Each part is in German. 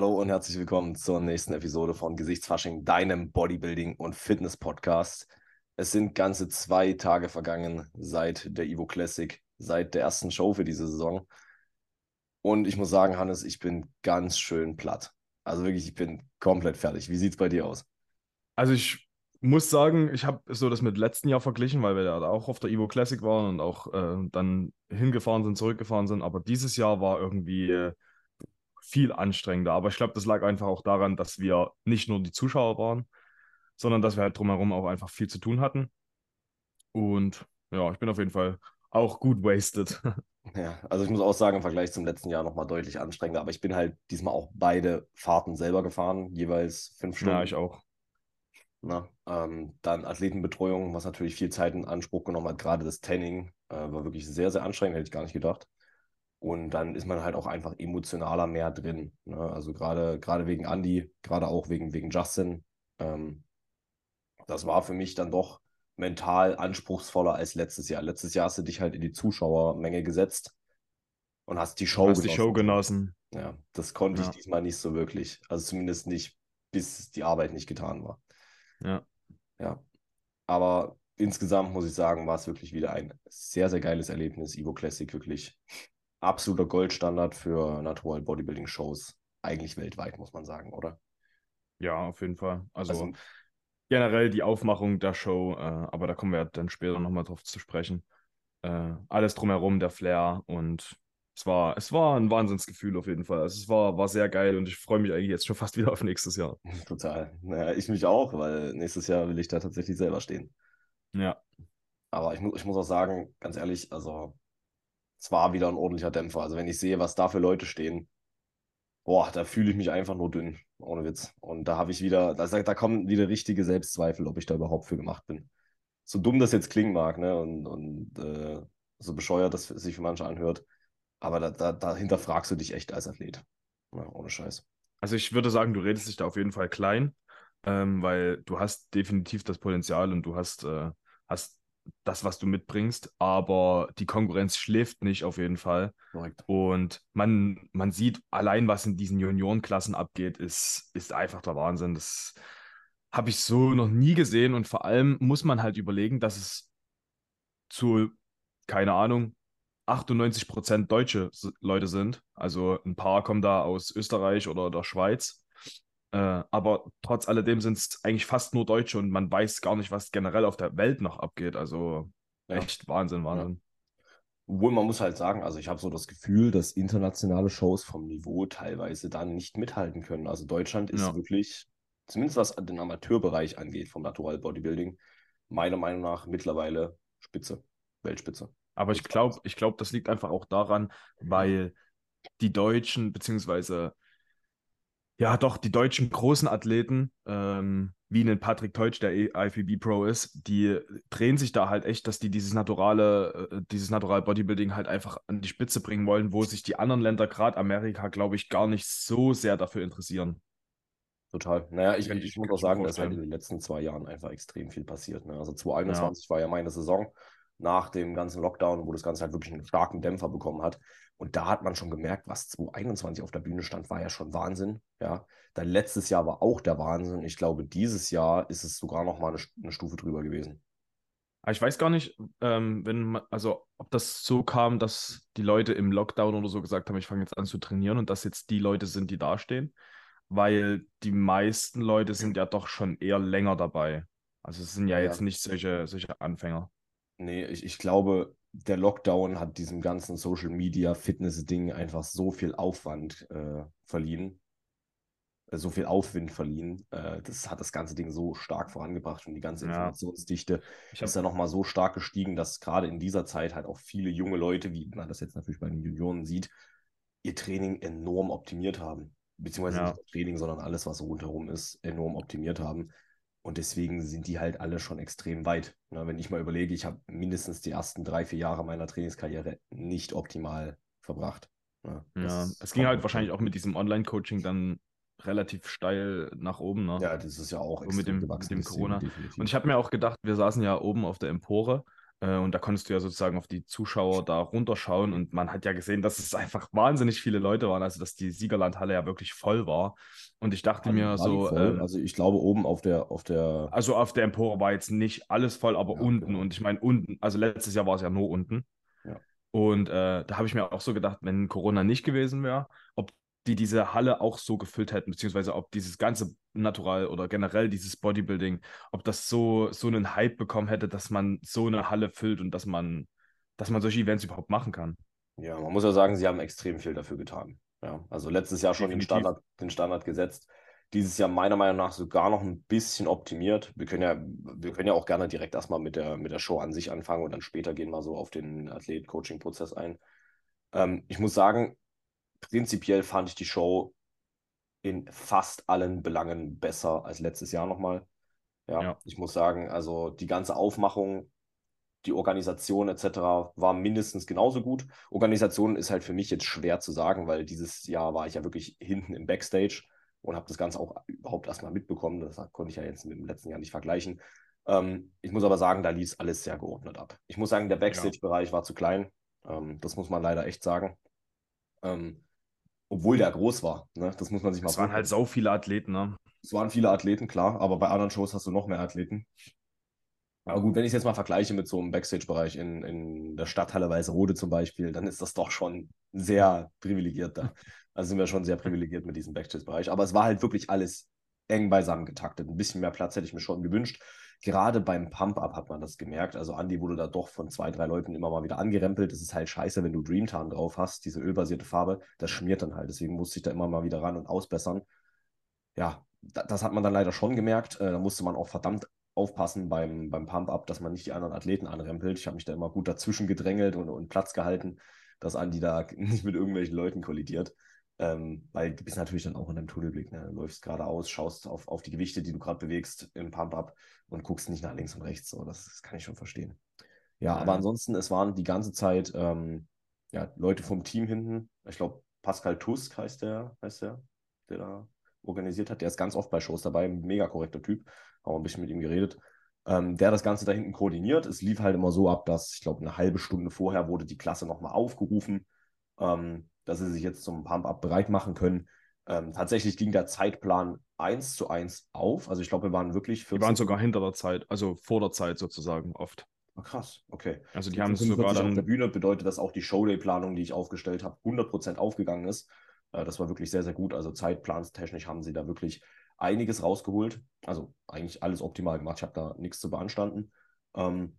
Hallo und herzlich willkommen zur nächsten Episode von Gesichtsfasching, deinem Bodybuilding- und Fitness-Podcast. Es sind ganze zwei Tage vergangen seit der Evo Classic, seit der ersten Show für diese Saison. Und ich muss sagen, Hannes, ich bin ganz schön platt. Also wirklich, ich bin komplett fertig. Wie sieht es bei dir aus? Also ich muss sagen, ich habe so das mit letzten Jahr verglichen, weil wir ja auch auf der Evo Classic waren und auch äh, dann hingefahren sind, zurückgefahren sind. Aber dieses Jahr war irgendwie äh, viel anstrengender. Aber ich glaube, das lag einfach auch daran, dass wir nicht nur die Zuschauer waren, sondern dass wir halt drumherum auch einfach viel zu tun hatten. Und ja, ich bin auf jeden Fall auch gut wasted. Ja, also ich muss auch sagen, im Vergleich zum letzten Jahr nochmal deutlich anstrengender. Aber ich bin halt diesmal auch beide Fahrten selber gefahren, jeweils fünf Stunden. Ja, ich auch. Na, ähm, dann Athletenbetreuung, was natürlich viel Zeit in Anspruch genommen hat. Gerade das Tanning äh, war wirklich sehr, sehr anstrengend, hätte ich gar nicht gedacht. Und dann ist man halt auch einfach emotionaler mehr drin. Ne? Also gerade gerade wegen Andy, gerade auch wegen, wegen Justin. Ähm, das war für mich dann doch mental anspruchsvoller als letztes Jahr. Letztes Jahr hast du dich halt in die Zuschauermenge gesetzt und hast die Show hast genossen. die Show genossen. Ja, das konnte ja. ich diesmal nicht so wirklich. Also zumindest nicht, bis die Arbeit nicht getan war. Ja. Ja. Aber insgesamt muss ich sagen, war es wirklich wieder ein sehr, sehr geiles Erlebnis. Evo Classic wirklich absoluter Goldstandard für Natural Bodybuilding Shows. Eigentlich weltweit, muss man sagen, oder? Ja, auf jeden Fall. Also, also generell die Aufmachung der Show, äh, aber da kommen wir dann später nochmal drauf zu sprechen. Äh, alles drumherum, der Flair und es war, es war ein Wahnsinnsgefühl auf jeden Fall. Also es war, war sehr geil und ich freue mich eigentlich jetzt schon fast wieder auf nächstes Jahr. Total. Naja, ich mich auch, weil nächstes Jahr will ich da tatsächlich selber stehen. Ja. Aber ich, mu ich muss auch sagen, ganz ehrlich, also es war wieder ein ordentlicher Dämpfer. Also wenn ich sehe, was da für Leute stehen, boah, da fühle ich mich einfach nur dünn, ohne Witz. Und da habe ich wieder, da, da kommen wieder richtige Selbstzweifel, ob ich da überhaupt für gemacht bin. So dumm das jetzt klingen mag, ne? Und, und äh, so bescheuert das sich für manche anhört. Aber da, da, dahinter fragst du dich echt als Athlet. Ja, ohne Scheiß. Also ich würde sagen, du redest dich da auf jeden Fall klein, ähm, weil du hast definitiv das Potenzial und du hast, äh, hast das, was du mitbringst, aber die Konkurrenz schläft nicht auf jeden Fall. Correct. Und man, man sieht allein, was in diesen Juniorenklassen abgeht, ist, ist einfach der Wahnsinn. Das habe ich so noch nie gesehen und vor allem muss man halt überlegen, dass es zu, keine Ahnung, 98 Prozent deutsche Leute sind. Also ein paar kommen da aus Österreich oder der Schweiz. Äh, aber trotz alledem sind es eigentlich fast nur Deutsche und man weiß gar nicht, was generell auf der Welt noch abgeht. Also echt ja. Wahnsinn, Wahnsinn. Ja. Obwohl man muss halt sagen, also ich habe so das Gefühl, dass internationale Shows vom Niveau teilweise dann nicht mithalten können. Also Deutschland ist ja. wirklich, zumindest was den Amateurbereich angeht, vom Natural Bodybuilding, meiner Meinung nach mittlerweile Spitze, Weltspitze. Aber ich glaube, ich glaube, das liegt einfach auch daran, weil die Deutschen, beziehungsweise ja, doch, die deutschen großen Athleten, ähm, wie einen Patrick Teutsch, der IFBB Pro ist, die drehen sich da halt echt, dass die dieses naturale, äh, dieses Natural Bodybuilding halt einfach an die Spitze bringen wollen, wo sich die anderen Länder, gerade Amerika, glaube ich, gar nicht so sehr dafür interessieren. Total. Naja, ich, ich, ich muss auch sagen, dass halt in den letzten zwei Jahren einfach extrem viel passiert. Ne? Also 2021 ja. war ja meine Saison nach dem ganzen Lockdown, wo das Ganze halt wirklich einen starken Dämpfer bekommen hat. Und da hat man schon gemerkt, was 2021 auf der Bühne stand, war ja schon Wahnsinn. Ja, dann letztes Jahr war auch der Wahnsinn. Ich glaube, dieses Jahr ist es sogar noch mal eine, eine Stufe drüber gewesen. Ich weiß gar nicht, ähm, wenn also ob das so kam, dass die Leute im Lockdown oder so gesagt haben, ich fange jetzt an zu trainieren und dass jetzt die Leute sind, die dastehen, weil die meisten Leute sind ja doch schon eher länger dabei. Also es sind ja, ja. jetzt nicht solche, solche Anfänger. Nee, ich, ich glaube, der Lockdown hat diesem ganzen Social Media Fitness-Ding einfach so viel Aufwand äh, verliehen, äh, so viel Aufwind verliehen. Äh, das hat das ganze Ding so stark vorangebracht und die ganze Informationsdichte hab... ist ja nochmal so stark gestiegen, dass gerade in dieser Zeit halt auch viele junge Leute, wie man das jetzt natürlich bei den Junioren sieht, ihr Training enorm optimiert haben. Beziehungsweise ja. nicht das Training, sondern alles, was rundherum ist, enorm optimiert haben. Und deswegen sind die halt alle schon extrem weit. Na, wenn ich mal überlege, ich habe mindestens die ersten drei, vier Jahre meiner Trainingskarriere nicht optimal verbracht. Na, ja, es ging halt wahrscheinlich auch mit diesem Online-Coaching dann relativ steil nach oben. Ne? Ja, das ist ja auch so mit dem, mit dem Corona. Definitiv. Und ich habe mir auch gedacht, wir saßen ja oben auf der Empore und da konntest du ja sozusagen auf die Zuschauer da runterschauen und man hat ja gesehen, dass es einfach wahnsinnig viele Leute waren, also dass die Siegerlandhalle ja wirklich voll war. Und ich dachte die- mir so, ähm, also ich glaube oben auf der, auf der, also auf der Empore war jetzt nicht alles voll, aber Ja, unten. genau. Und ich meine, unten, also letztes Jahr war es ja nur unten. Ja. Und äh, da habe ich mir auch so gedacht, wenn Corona nicht gewesen wäre, ob die diese Halle auch so gefüllt hätten, beziehungsweise ob dieses ganze Natural oder generell dieses Bodybuilding, ob das so, so einen Hype bekommen hätte, dass man so eine Halle füllt und dass man, dass man solche Events überhaupt machen kann. ja, man muss ja sagen, sie haben extrem viel dafür getan. Ja, also letztes Jahr schon den. Standard, den Standard gesetzt. Dieses Jahr meiner Meinung nach sogar noch ein bisschen optimiert. Wir können ja, wir können ja auch gerne direkt erstmal mit der, mit der Show an sich anfangen und dann später gehen wir so auf den Athlet-Coaching-Prozess ein. Ähm, ich muss sagen, prinzipiell fand ich die Show in fast allen Belangen besser als letztes Jahr nochmal. Ja, Ja. ich muss sagen, also die ganze Aufmachung, die Organisation etc. war mindestens genauso gut. Organisation ist halt für mich jetzt schwer zu sagen, weil dieses Jahr war ich ja wirklich hinten im Backstage und habe das Ganze auch überhaupt erstmal mitbekommen. Das konnte ich ja jetzt mit dem letzten Jahr nicht vergleichen. Ähm, ich muss aber sagen, da lief alles sehr geordnet ab. Ich muss sagen, der Backstage-Bereich war zu klein. Ähm, das muss man leider echt sagen. Ähm, obwohl der groß war. Ne? Das muss man sich mal Es waren halt so viele Athleten, ne? Es waren viele Athleten, klar, aber bei anderen Shows hast du noch mehr Athleten. Aber gut, wenn ich es jetzt mal vergleiche mit so einem Backstage-Bereich in, in der Stadthalle Weißerode zum Beispiel, dann ist das doch schon sehr privilegiert da. Also sind wir schon sehr privilegiert mit diesem Backstage-Bereich. Aber es war halt wirklich alles eng beisammen getaktet. Ein bisschen mehr Platz hätte ich mir schon gewünscht. Gerade beim Pump-Up hat man das gemerkt. Also Andy wurde da doch von zwei, drei Leuten immer mal wieder angerempelt. Das ist halt scheiße, wenn du Dreamtan drauf hast, diese ölbasierte Farbe. Das schmiert dann halt. Deswegen musste ich da immer mal wieder ran und ausbessern. Ja, da- das hat man dann leider schon gemerkt. Äh, Da musste man auch verdammt aufpassen beim, beim Pump-Up, dass man nicht die anderen Athleten anrempelt. Ich habe mich da immer gut dazwischen gedrängelt und, und Platz gehalten, dass Andi da nicht mit irgendwelchen Leuten kollidiert. Ähm, weil du bist natürlich dann auch in deinem Tunnelblick. Ne? Du läufst geradeaus, schaust auf, auf die Gewichte, die du gerade bewegst im Pump-Up und guckst nicht nach links und rechts. So, das, das kann ich schon verstehen. Ja, aber Mhm. ansonsten, es waren die ganze Zeit ähm, ja, Leute vom Team hinten. Ich glaube, Pascal Tusk heißt der, heißt der, der da organisiert hat. Der ist ganz oft bei Shows dabei, mega korrekter Typ. Haben wir ein bisschen mit ihm geredet. Ähm, der das Ganze da hinten koordiniert. Es lief halt immer so ab, dass, ich glaube, eine halbe Stunde vorher wurde die Klasse nochmal aufgerufen, ähm, dass sie sich jetzt zum Pump-Up bereit machen können. Ähm, tatsächlich ging der Zeitplan eins zu eins auf. Also ich glaube, wir waren wirklich Die 14 waren sogar hinter der Zeit, also vor der Zeit sozusagen oft. Ah, krass, okay. Also die Die haben es sogar 45 auf der dann. Bühne bedeutet, dass auch die Showday-Planung, die ich aufgestellt habe, 100% aufgegangen ist. Äh, Das war wirklich sehr, sehr gut. Also zeitplanstechnisch haben sie da wirklich einiges rausgeholt. Also eigentlich alles optimal gemacht. Ich habe da nichts zu beanstanden. Ähm,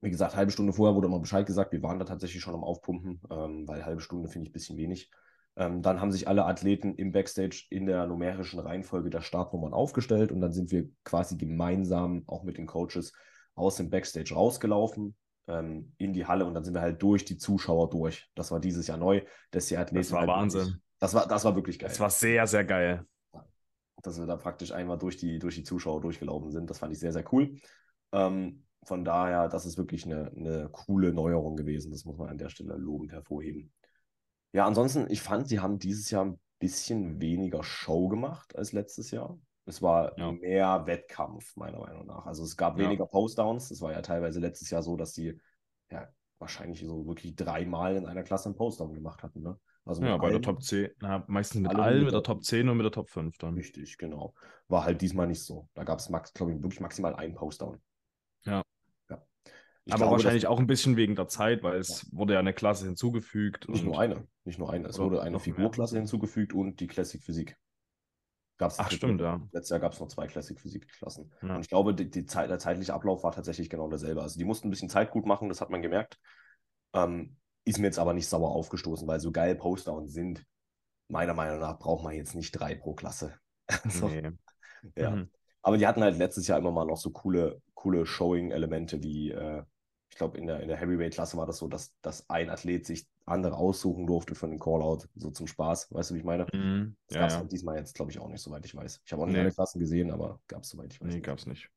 wie gesagt, halbe Stunde vorher wurde mal Bescheid gesagt. Wir waren da tatsächlich schon am Aufpumpen, ähm, weil halbe Stunde finde ich ein bisschen wenig. Ähm, dann haben sich alle Athleten im Backstage in der numerischen Reihenfolge der Startnummern aufgestellt und dann sind wir quasi gemeinsam auch mit den Coaches aus dem Backstage rausgelaufen ähm, in die Halle und dann sind wir halt durch die Zuschauer durch. Das war dieses Jahr neu. dass die Athleten Das war halt Wahnsinn. Wirklich, das, war, das war wirklich geil. Das war sehr, sehr geil. dass wir da praktisch einmal durch die, durch die Zuschauer durchgelaufen sind. Das fand ich sehr, sehr cool. Ähm, von daher, das ist wirklich eine, eine coole Neuerung gewesen. Das muss man an der Stelle lobend hervorheben. Ja, ansonsten, ich fand, sie haben dieses Jahr ein bisschen weniger Show gemacht als letztes Jahr. Es war Ja. mehr Wettkampf, meiner Meinung nach. Also es gab Ja. weniger Postdowns. Es war ja teilweise letztes Jahr so, dass die ja wahrscheinlich so wirklich dreimal in einer Klasse einen Postdown gemacht hatten. Ne? Also Ja, bei der Top 10, na, meistens mit Alle allen, mit der- Top 10 und mit der Top 5 dann. Richtig, genau. War halt diesmal nicht so. Da gab es, glaube ich, wirklich maximal einen Postdown. Ja. ja. Ich Aber glaube, wahrscheinlich auch ein bisschen wegen der Zeit, weil es wurde ja eine Klasse hinzugefügt. Nicht nur eine, nicht nur eine. Es wurde eine mehr? Figurklasse hinzugefügt und die Classic Physik. Gab's Ach, stimmt, ja. Letztes Jahr gab es noch zwei Classic Physik-Klassen. Ja. Und ich glaube, die, die Zeit, der zeitliche Ablauf war tatsächlich genau derselbe. Also die mussten ein bisschen Zeit gut machen, das hat man gemerkt. Ähm, ist mir jetzt aber nicht sauer aufgestoßen, weil so geil Postdowns sind, meiner Meinung nach braucht man jetzt nicht drei pro Klasse. Also, Nee. ja. Mhm. Aber die hatten halt letztes Jahr immer mal noch so coole, coole Showing-Elemente wie, äh, ich glaube, in der, in der Heavyweight-Klasse war das so, dass, dass ein Athlet sich andere aussuchen durfte für einen Callout, so zum Spaß. Weißt du, wie ich meine? Mhm. Das Ja, gab es ja. halt diesmal jetzt, glaube ich, auch nicht, soweit ich weiß. Ich habe auch nicht Nee. alle Klassen gesehen, aber gab es, soweit ich weiß. Nee, nicht. gab's nicht.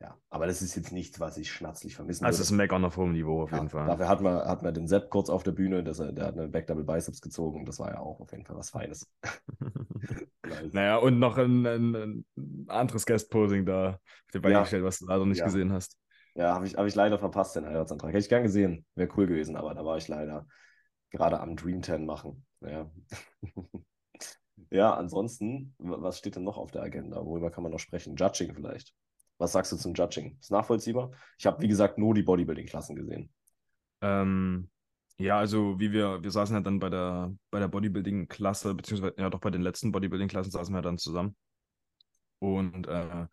Ja, aber das ist jetzt nichts, was ich schnatzlich vermissen Also es ist ein Meckern auf hohem Niveau auf Ja, jeden Fall. Dafür hat man, hat man den Sepp kurz auf der Bühne, dass er, der hat eine Back Double Biceps gezogen. Das war ja auch auf jeden Fall was Feines. Naja, und noch ein, ein, ein anderes Guest-Posing da auf die Beine Ja. gestellt, was du leider nicht gesehen hast. Ja, habe ich, hab ich leider verpasst, den Heiratsantrag. Hätte ich gern gesehen. Wäre cool gewesen, aber da war ich leider gerade am Dream 10 machen. Ja. ja, ansonsten, was steht denn noch auf der Agenda? Worüber kann man noch sprechen? Judging vielleicht. Was sagst du zum Judging? Ist nachvollziehbar? Ich habe, wie gesagt, nur die Bodybuilding-Klassen gesehen. Ähm, ja, also wie wir, wir saßen ja dann bei der, bei der Bodybuilding-Klasse, beziehungsweise ja doch bei den letzten Bodybuilding-Klassen saßen wir dann zusammen. Und äh,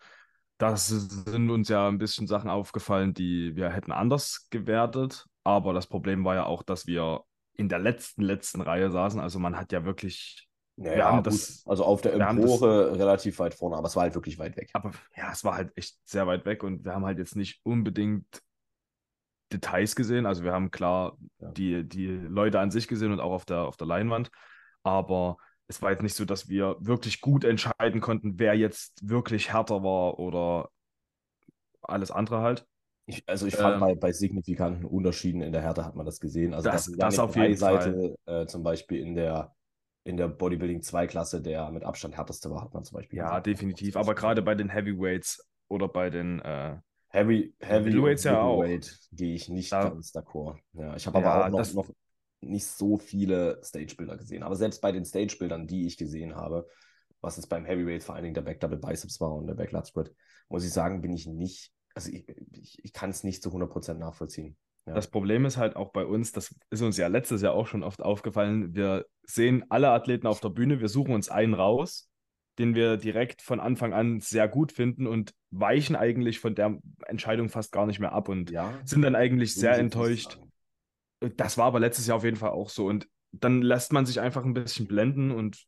das sind uns ja ein bisschen Sachen aufgefallen, die wir hätten anders gewertet. Aber das Problem war ja auch, dass wir in der letzten, letzten Reihe saßen. Also man hat ja wirklich. Ja, wir haben das, also auf der Empore das, relativ weit vorne, aber es war halt wirklich weit weg. Aber ja, es war halt echt sehr weit weg und wir haben halt jetzt nicht unbedingt Details gesehen. Also wir haben klar ja. die, die Leute an sich gesehen und auch auf der, auf der Leinwand. Aber es war jetzt nicht so, dass wir wirklich gut entscheiden konnten, wer jetzt wirklich härter war oder alles andere halt. Ich, also ich fand ähm, bei, bei signifikanten Unterschieden in der Härte hat man das gesehen. Also das, das, das auf jeden Seite äh, zum Beispiel in der in der Bodybuilding 2 Klasse, der mit Abstand härteste war, hat man zum Beispiel. Ja, definitiv. Aber gerade bei den Heavyweights oder bei den äh, Heavy, Heavy Heavyweights ja auch. gehe ich nicht da, ganz d'accord. Ja, ich habe ja, aber auch noch, noch nicht so viele Stage-Bilder gesehen. Aber selbst bei den Stage-Bildern, die ich gesehen habe, was es beim Heavyweight vor allen Dingen der Back Double Biceps war und der Back Lat Spread, muss ich sagen, bin ich nicht, also ich, ich, ich kann es nicht zu 100% nachvollziehen. Ja. Das Problem ist halt auch bei uns, das ist uns ja letztes Jahr auch schon oft aufgefallen, wir sehen alle Athleten auf der Bühne, wir suchen uns einen raus, den wir direkt von Anfang an sehr gut finden und weichen eigentlich von der Entscheidung fast gar nicht mehr ab und ja, sind dann eigentlich sehr enttäuscht, das war aber letztes Jahr auf jeden Fall auch so. Und dann lässt man sich einfach ein bisschen blenden und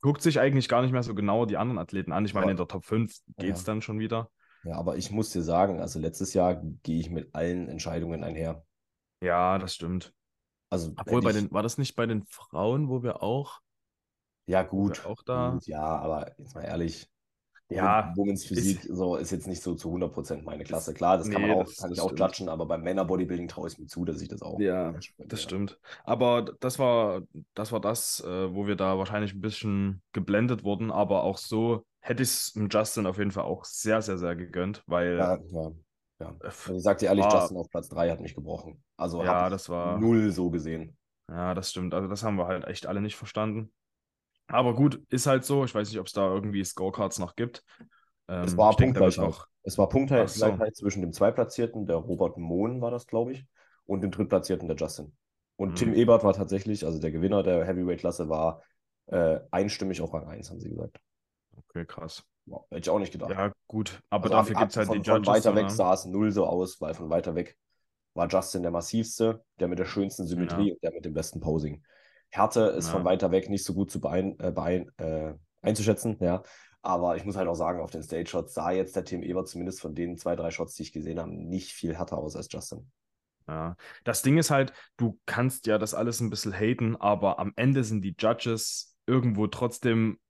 guckt sich eigentlich gar nicht mehr so genau die anderen Athleten an. Ich meine, in der Top 5 geht es ja. dann schon wieder. Ja, aber ich muss dir sagen, also letztes Jahr gehe ich mit allen Entscheidungen einher. Ja, das stimmt. Also, Obwohl, bei den, war das nicht bei den Frauen, wo wir auch. Ja, gut. Auch da. Gut, ja, aber jetzt mal ehrlich, ja, Women's Physik ist, so, ist jetzt nicht so zu 100% meine Klasse. Klar, das kann nee, man auch, das, kann ich auch judgen, aber beim Männer-Bodybuilding traue ich mir zu, dass ich das auch. Ja, das stimmt. Aber das war das, war das äh, wo wir da wahrscheinlich ein bisschen geblendet wurden, aber auch so hätte ich es Justin auf jeden Fall auch sehr, sehr, sehr gegönnt, weil. Ja, ja. ja. Also ich sag dir ehrlich, war, Justin auf Platz 3 hat mich gebrochen. Also ja, das war null so gesehen. Ja, das stimmt. Also das haben wir halt echt alle nicht verstanden. Aber gut, ist halt so. Ich weiß nicht, ob es da irgendwie Scorecards noch gibt. Ähm, es war Punktgleichheit. Es war Punktgleichheit so. zwischen dem Zweitplatzierten, der Robert Mohn war das, glaube ich, und dem Drittplatzierten, der Justin. Und mhm. Tim Ebert war tatsächlich, also der Gewinner der Heavyweight-Klasse, war äh, einstimmig auf Rang 1, haben sie gesagt. Okay, krass. Wow, hätte ich auch nicht gedacht. Ja, gut. Aber also dafür gibt es halt von, die Judges. Von weiter weg sah es null so aus, weil von weiter weg war Justin der massivste, der mit der schönsten Symmetrie ja. und der mit dem besten Posing. Härte ist ja. von weiter weg nicht so gut zu beein, äh, beein, äh, einzuschätzen, ja. Aber ich muss halt auch sagen, auf den Stage-Shots sah jetzt der Tim Ebert zumindest von den zwei, drei Shots, die ich gesehen habe, nicht viel härter aus als Justin. Ja, das Ding ist halt, du kannst ja das alles ein bisschen haten, aber am Ende sind die Judges irgendwo trotzdem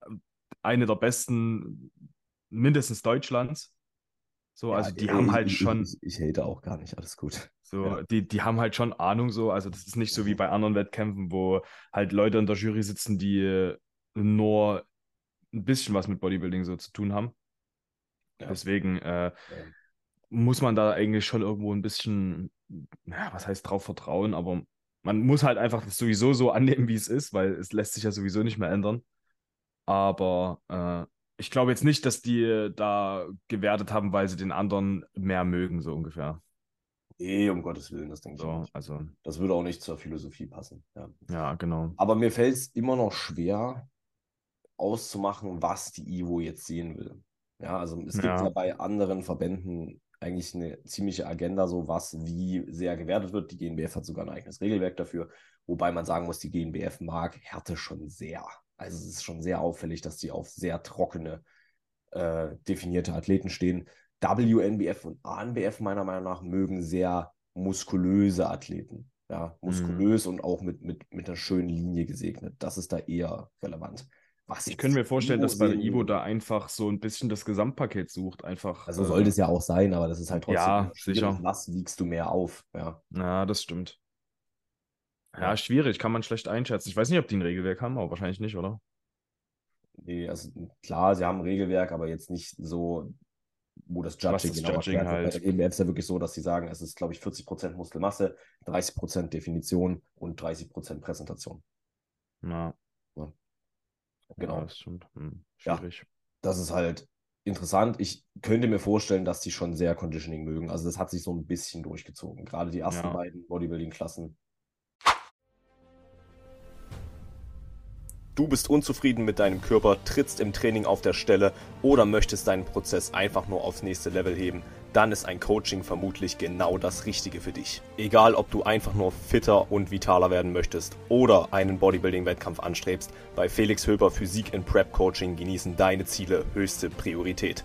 äh, eine der besten, mindestens Deutschlands. So, ja, also die ich, haben halt ich, schon. Ich, ich, hate auch gar nicht, alles gut. So, ja. die, die haben halt schon Ahnung so. Also, das ist nicht so wie bei anderen Wettkämpfen, wo halt Leute in der Jury sitzen, die nur ein bisschen was mit Bodybuilding so zu tun haben. Ja. Deswegen äh, muss man da eigentlich schon irgendwo ein bisschen, ja, was heißt drauf vertrauen, aber man muss halt einfach das sowieso so annehmen, wie es ist, weil es lässt sich ja sowieso nicht mehr ändern. Aber äh, ich glaube jetzt nicht, dass die da gewertet haben, weil sie den anderen mehr mögen, so ungefähr. Nee, um Gottes Willen, das denke so, ich nicht. Also, das würde auch nicht zur Philosophie passen. Ja, ja genau. Aber mir fällt es immer noch schwer, auszumachen, was die Ivo jetzt sehen will. Ja, also es gibt ja. ja bei anderen Verbänden eigentlich eine ziemliche Agenda, so was wie sehr gewertet wird. Die GNBF hat sogar ein eigenes Regelwerk dafür, wobei man sagen muss, die GNBF mag Härte schon sehr. Also es ist schon sehr auffällig, dass die auf sehr trockene, äh, definierte Athleten stehen. WNBF und ANBF meiner Meinung nach mögen sehr muskulöse Athleten. Ja, muskulös mhm. und auch mit, mit, mit einer schönen Linie gesegnet. Das ist da eher relevant. Was ich könnte mir vorstellen, dass bei Ivo da einfach so ein bisschen das Gesamtpaket sucht. Einfach, also äh, sollte es ja auch sein, aber das ist halt trotzdem. Ja, sicher. Was wiegst du mehr auf? Ja, ja das stimmt. Ja, schwierig, kann man schlecht einschätzen. Ich weiß nicht, ob die ein Regelwerk haben, aber wahrscheinlich nicht, oder? Nee, also klar, sie haben ein Regelwerk, aber jetzt nicht so wo das Judging, genau Judging halt- Bei der ist ja wirklich so, dass sie sagen, es ist, glaube ich, 40% Muskelmasse, 30% Definition und 30% Präsentation. Ja, Genau. ja, das stimmt. Hm, Ja. schwierig. das ist halt interessant. Ich könnte mir vorstellen, dass die schon sehr Conditioning mögen. Also das hat sich so ein bisschen durchgezogen. Gerade die ersten Ja. beiden Bodybuilding-Klassen. Du bist unzufrieden mit deinem Körper, trittst im Training auf der Stelle oder möchtest deinen Prozess einfach nur aufs nächste Level heben, dann ist ein Coaching vermutlich genau das Richtige für dich. Egal, ob du einfach nur fitter und vitaler werden möchtest oder einen Bodybuilding-Wettkampf anstrebst, bei Felix Höber Physik in Prep Coaching genießen deine Ziele höchste Priorität.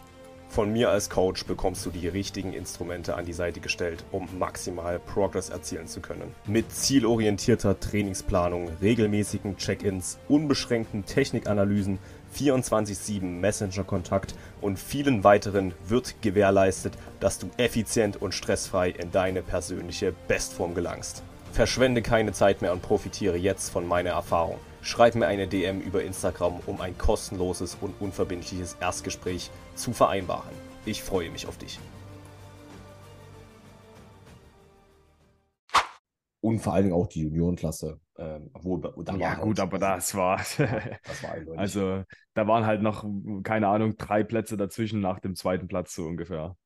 Von mir als Coach bekommst du die richtigen Instrumente an die Seite gestellt, um maximal Progress erzielen zu können. Mit zielorientierter Trainingsplanung, regelmäßigen Check-ins, unbeschränkten Technikanalysen, 24-7 Messenger-Kontakt und vielen weiteren wird gewährleistet, dass du effizient und stressfrei in deine persönliche Bestform gelangst. Verschwende keine Zeit mehr und profitiere jetzt von meiner Erfahrung. Schreib mir eine DM über Instagram, um ein kostenloses und unverbindliches Erstgespräch zu vereinbaren. Ich freue mich auf dich. Und vor allen Dingen auch die Juniorenklasse. Ähm, obwohl, da Ja, waren gut, aber das war. das war. Also, da waren halt noch, keine Ahnung, drei Plätze dazwischen nach dem zweiten Platz so ungefähr.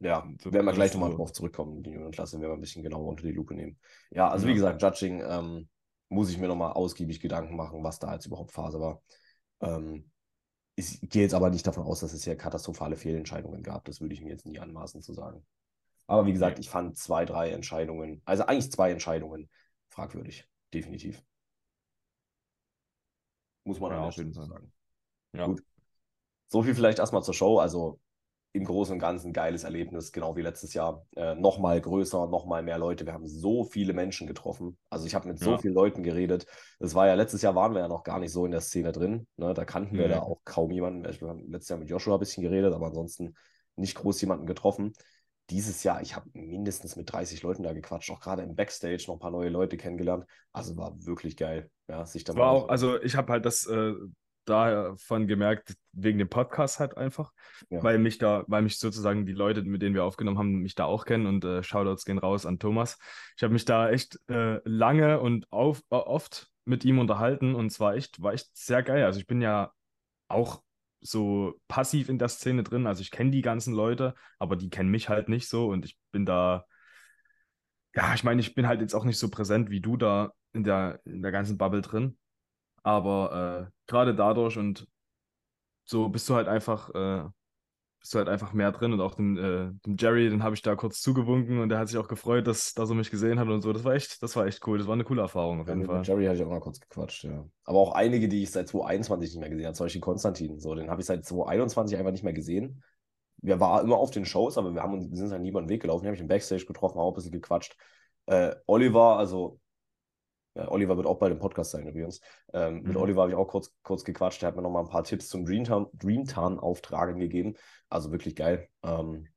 Ja, So, werden wir gleich nochmal so. drauf zurückkommen, die Juniorenklasse, werden wir ein bisschen genauer unter die Lupe nehmen. Ja, also wie Ja. gesagt, Judging ähm, muss ich mir nochmal ausgiebig Gedanken machen, was da jetzt überhaupt Phase war. Ähm, ich gehe jetzt aber nicht davon aus, dass es hier katastrophale Fehlentscheidungen gab. Das würde ich mir jetzt nie anmaßen zu sagen. Aber wie gesagt, ich fand zwei, drei Entscheidungen, also eigentlich zwei Entscheidungen fragwürdig. Definitiv. Muss man Ja, Fall. sagen. Ja. Gut. So viel vielleicht erstmal zur Show. Also im Großen und Ganzen geiles Erlebnis, genau wie letztes Jahr. Äh, nochmal größer, nochmal mehr Leute. Wir haben so viele Menschen getroffen. Also ich habe mit so Ja. vielen Leuten geredet. Das war ja, letztes Jahr waren wir ja noch gar nicht so in der Szene drin. Ne? Da kannten wir Nee. da auch kaum jemanden. Wir haben letztes Jahr mit Joshua ein bisschen geredet, aber ansonsten nicht groß jemanden getroffen. Dieses Jahr, ich habe mindestens mit 30 Leuten da gequatscht, auch gerade im Backstage noch ein paar neue Leute kennengelernt. Also war wirklich geil, ja, sich da war auch, also ich habe halt das äh, davon gemerkt, wegen dem Podcast halt einfach, Ja. weil mich da, weil mich sozusagen die Leute, mit denen wir aufgenommen haben, mich da auch kennen und äh, Shoutouts gehen raus an Thomas. Ich habe mich da echt äh, lange und auf, äh, oft mit ihm unterhalten und zwar echt, war echt sehr geil. Also ich bin ja auch so passiv in der Szene drin, also ich kenne die ganzen Leute, aber die kennen mich halt nicht so und ich bin da ja, ich meine, ich bin halt jetzt auch nicht so präsent wie du da in der, in der ganzen Bubble drin. Aber äh, gerade dadurch und so bist du halt einfach, äh, bist du halt einfach mehr drin. Und auch dem, äh, dem Jerry, den habe ich da kurz zugewunken und der hat sich auch gefreut, dass, dass er mich gesehen hat und so. Das war echt, das war echt cool. Das war eine coole Erfahrung auf Ja, jeden mit Fall. Jerry hatte ich auch mal kurz gequatscht, ja. Aber auch einige, die ich seit 2021 nicht mehr gesehen habe, zum Beispiel Konstantin, so, den habe ich seit 2021 einfach nicht mehr gesehen. Wir waren immer auf den Shows, aber wir, haben, uns- wir sind halt nie über den Weg gelaufen. Den habe ich im Backstage getroffen, auch ein bisschen gequatscht. Äh, Oliver, also ja, Oliver wird auch bei dem Podcast sein übrigens. Ähm, Mit Mhm. Oliver habe ich auch kurz, kurz gequatscht. Der hat mir noch mal ein paar Tipps zum Dreamtarn, Dreamtarn-Auftragen gegeben. Also wirklich geil, ähm,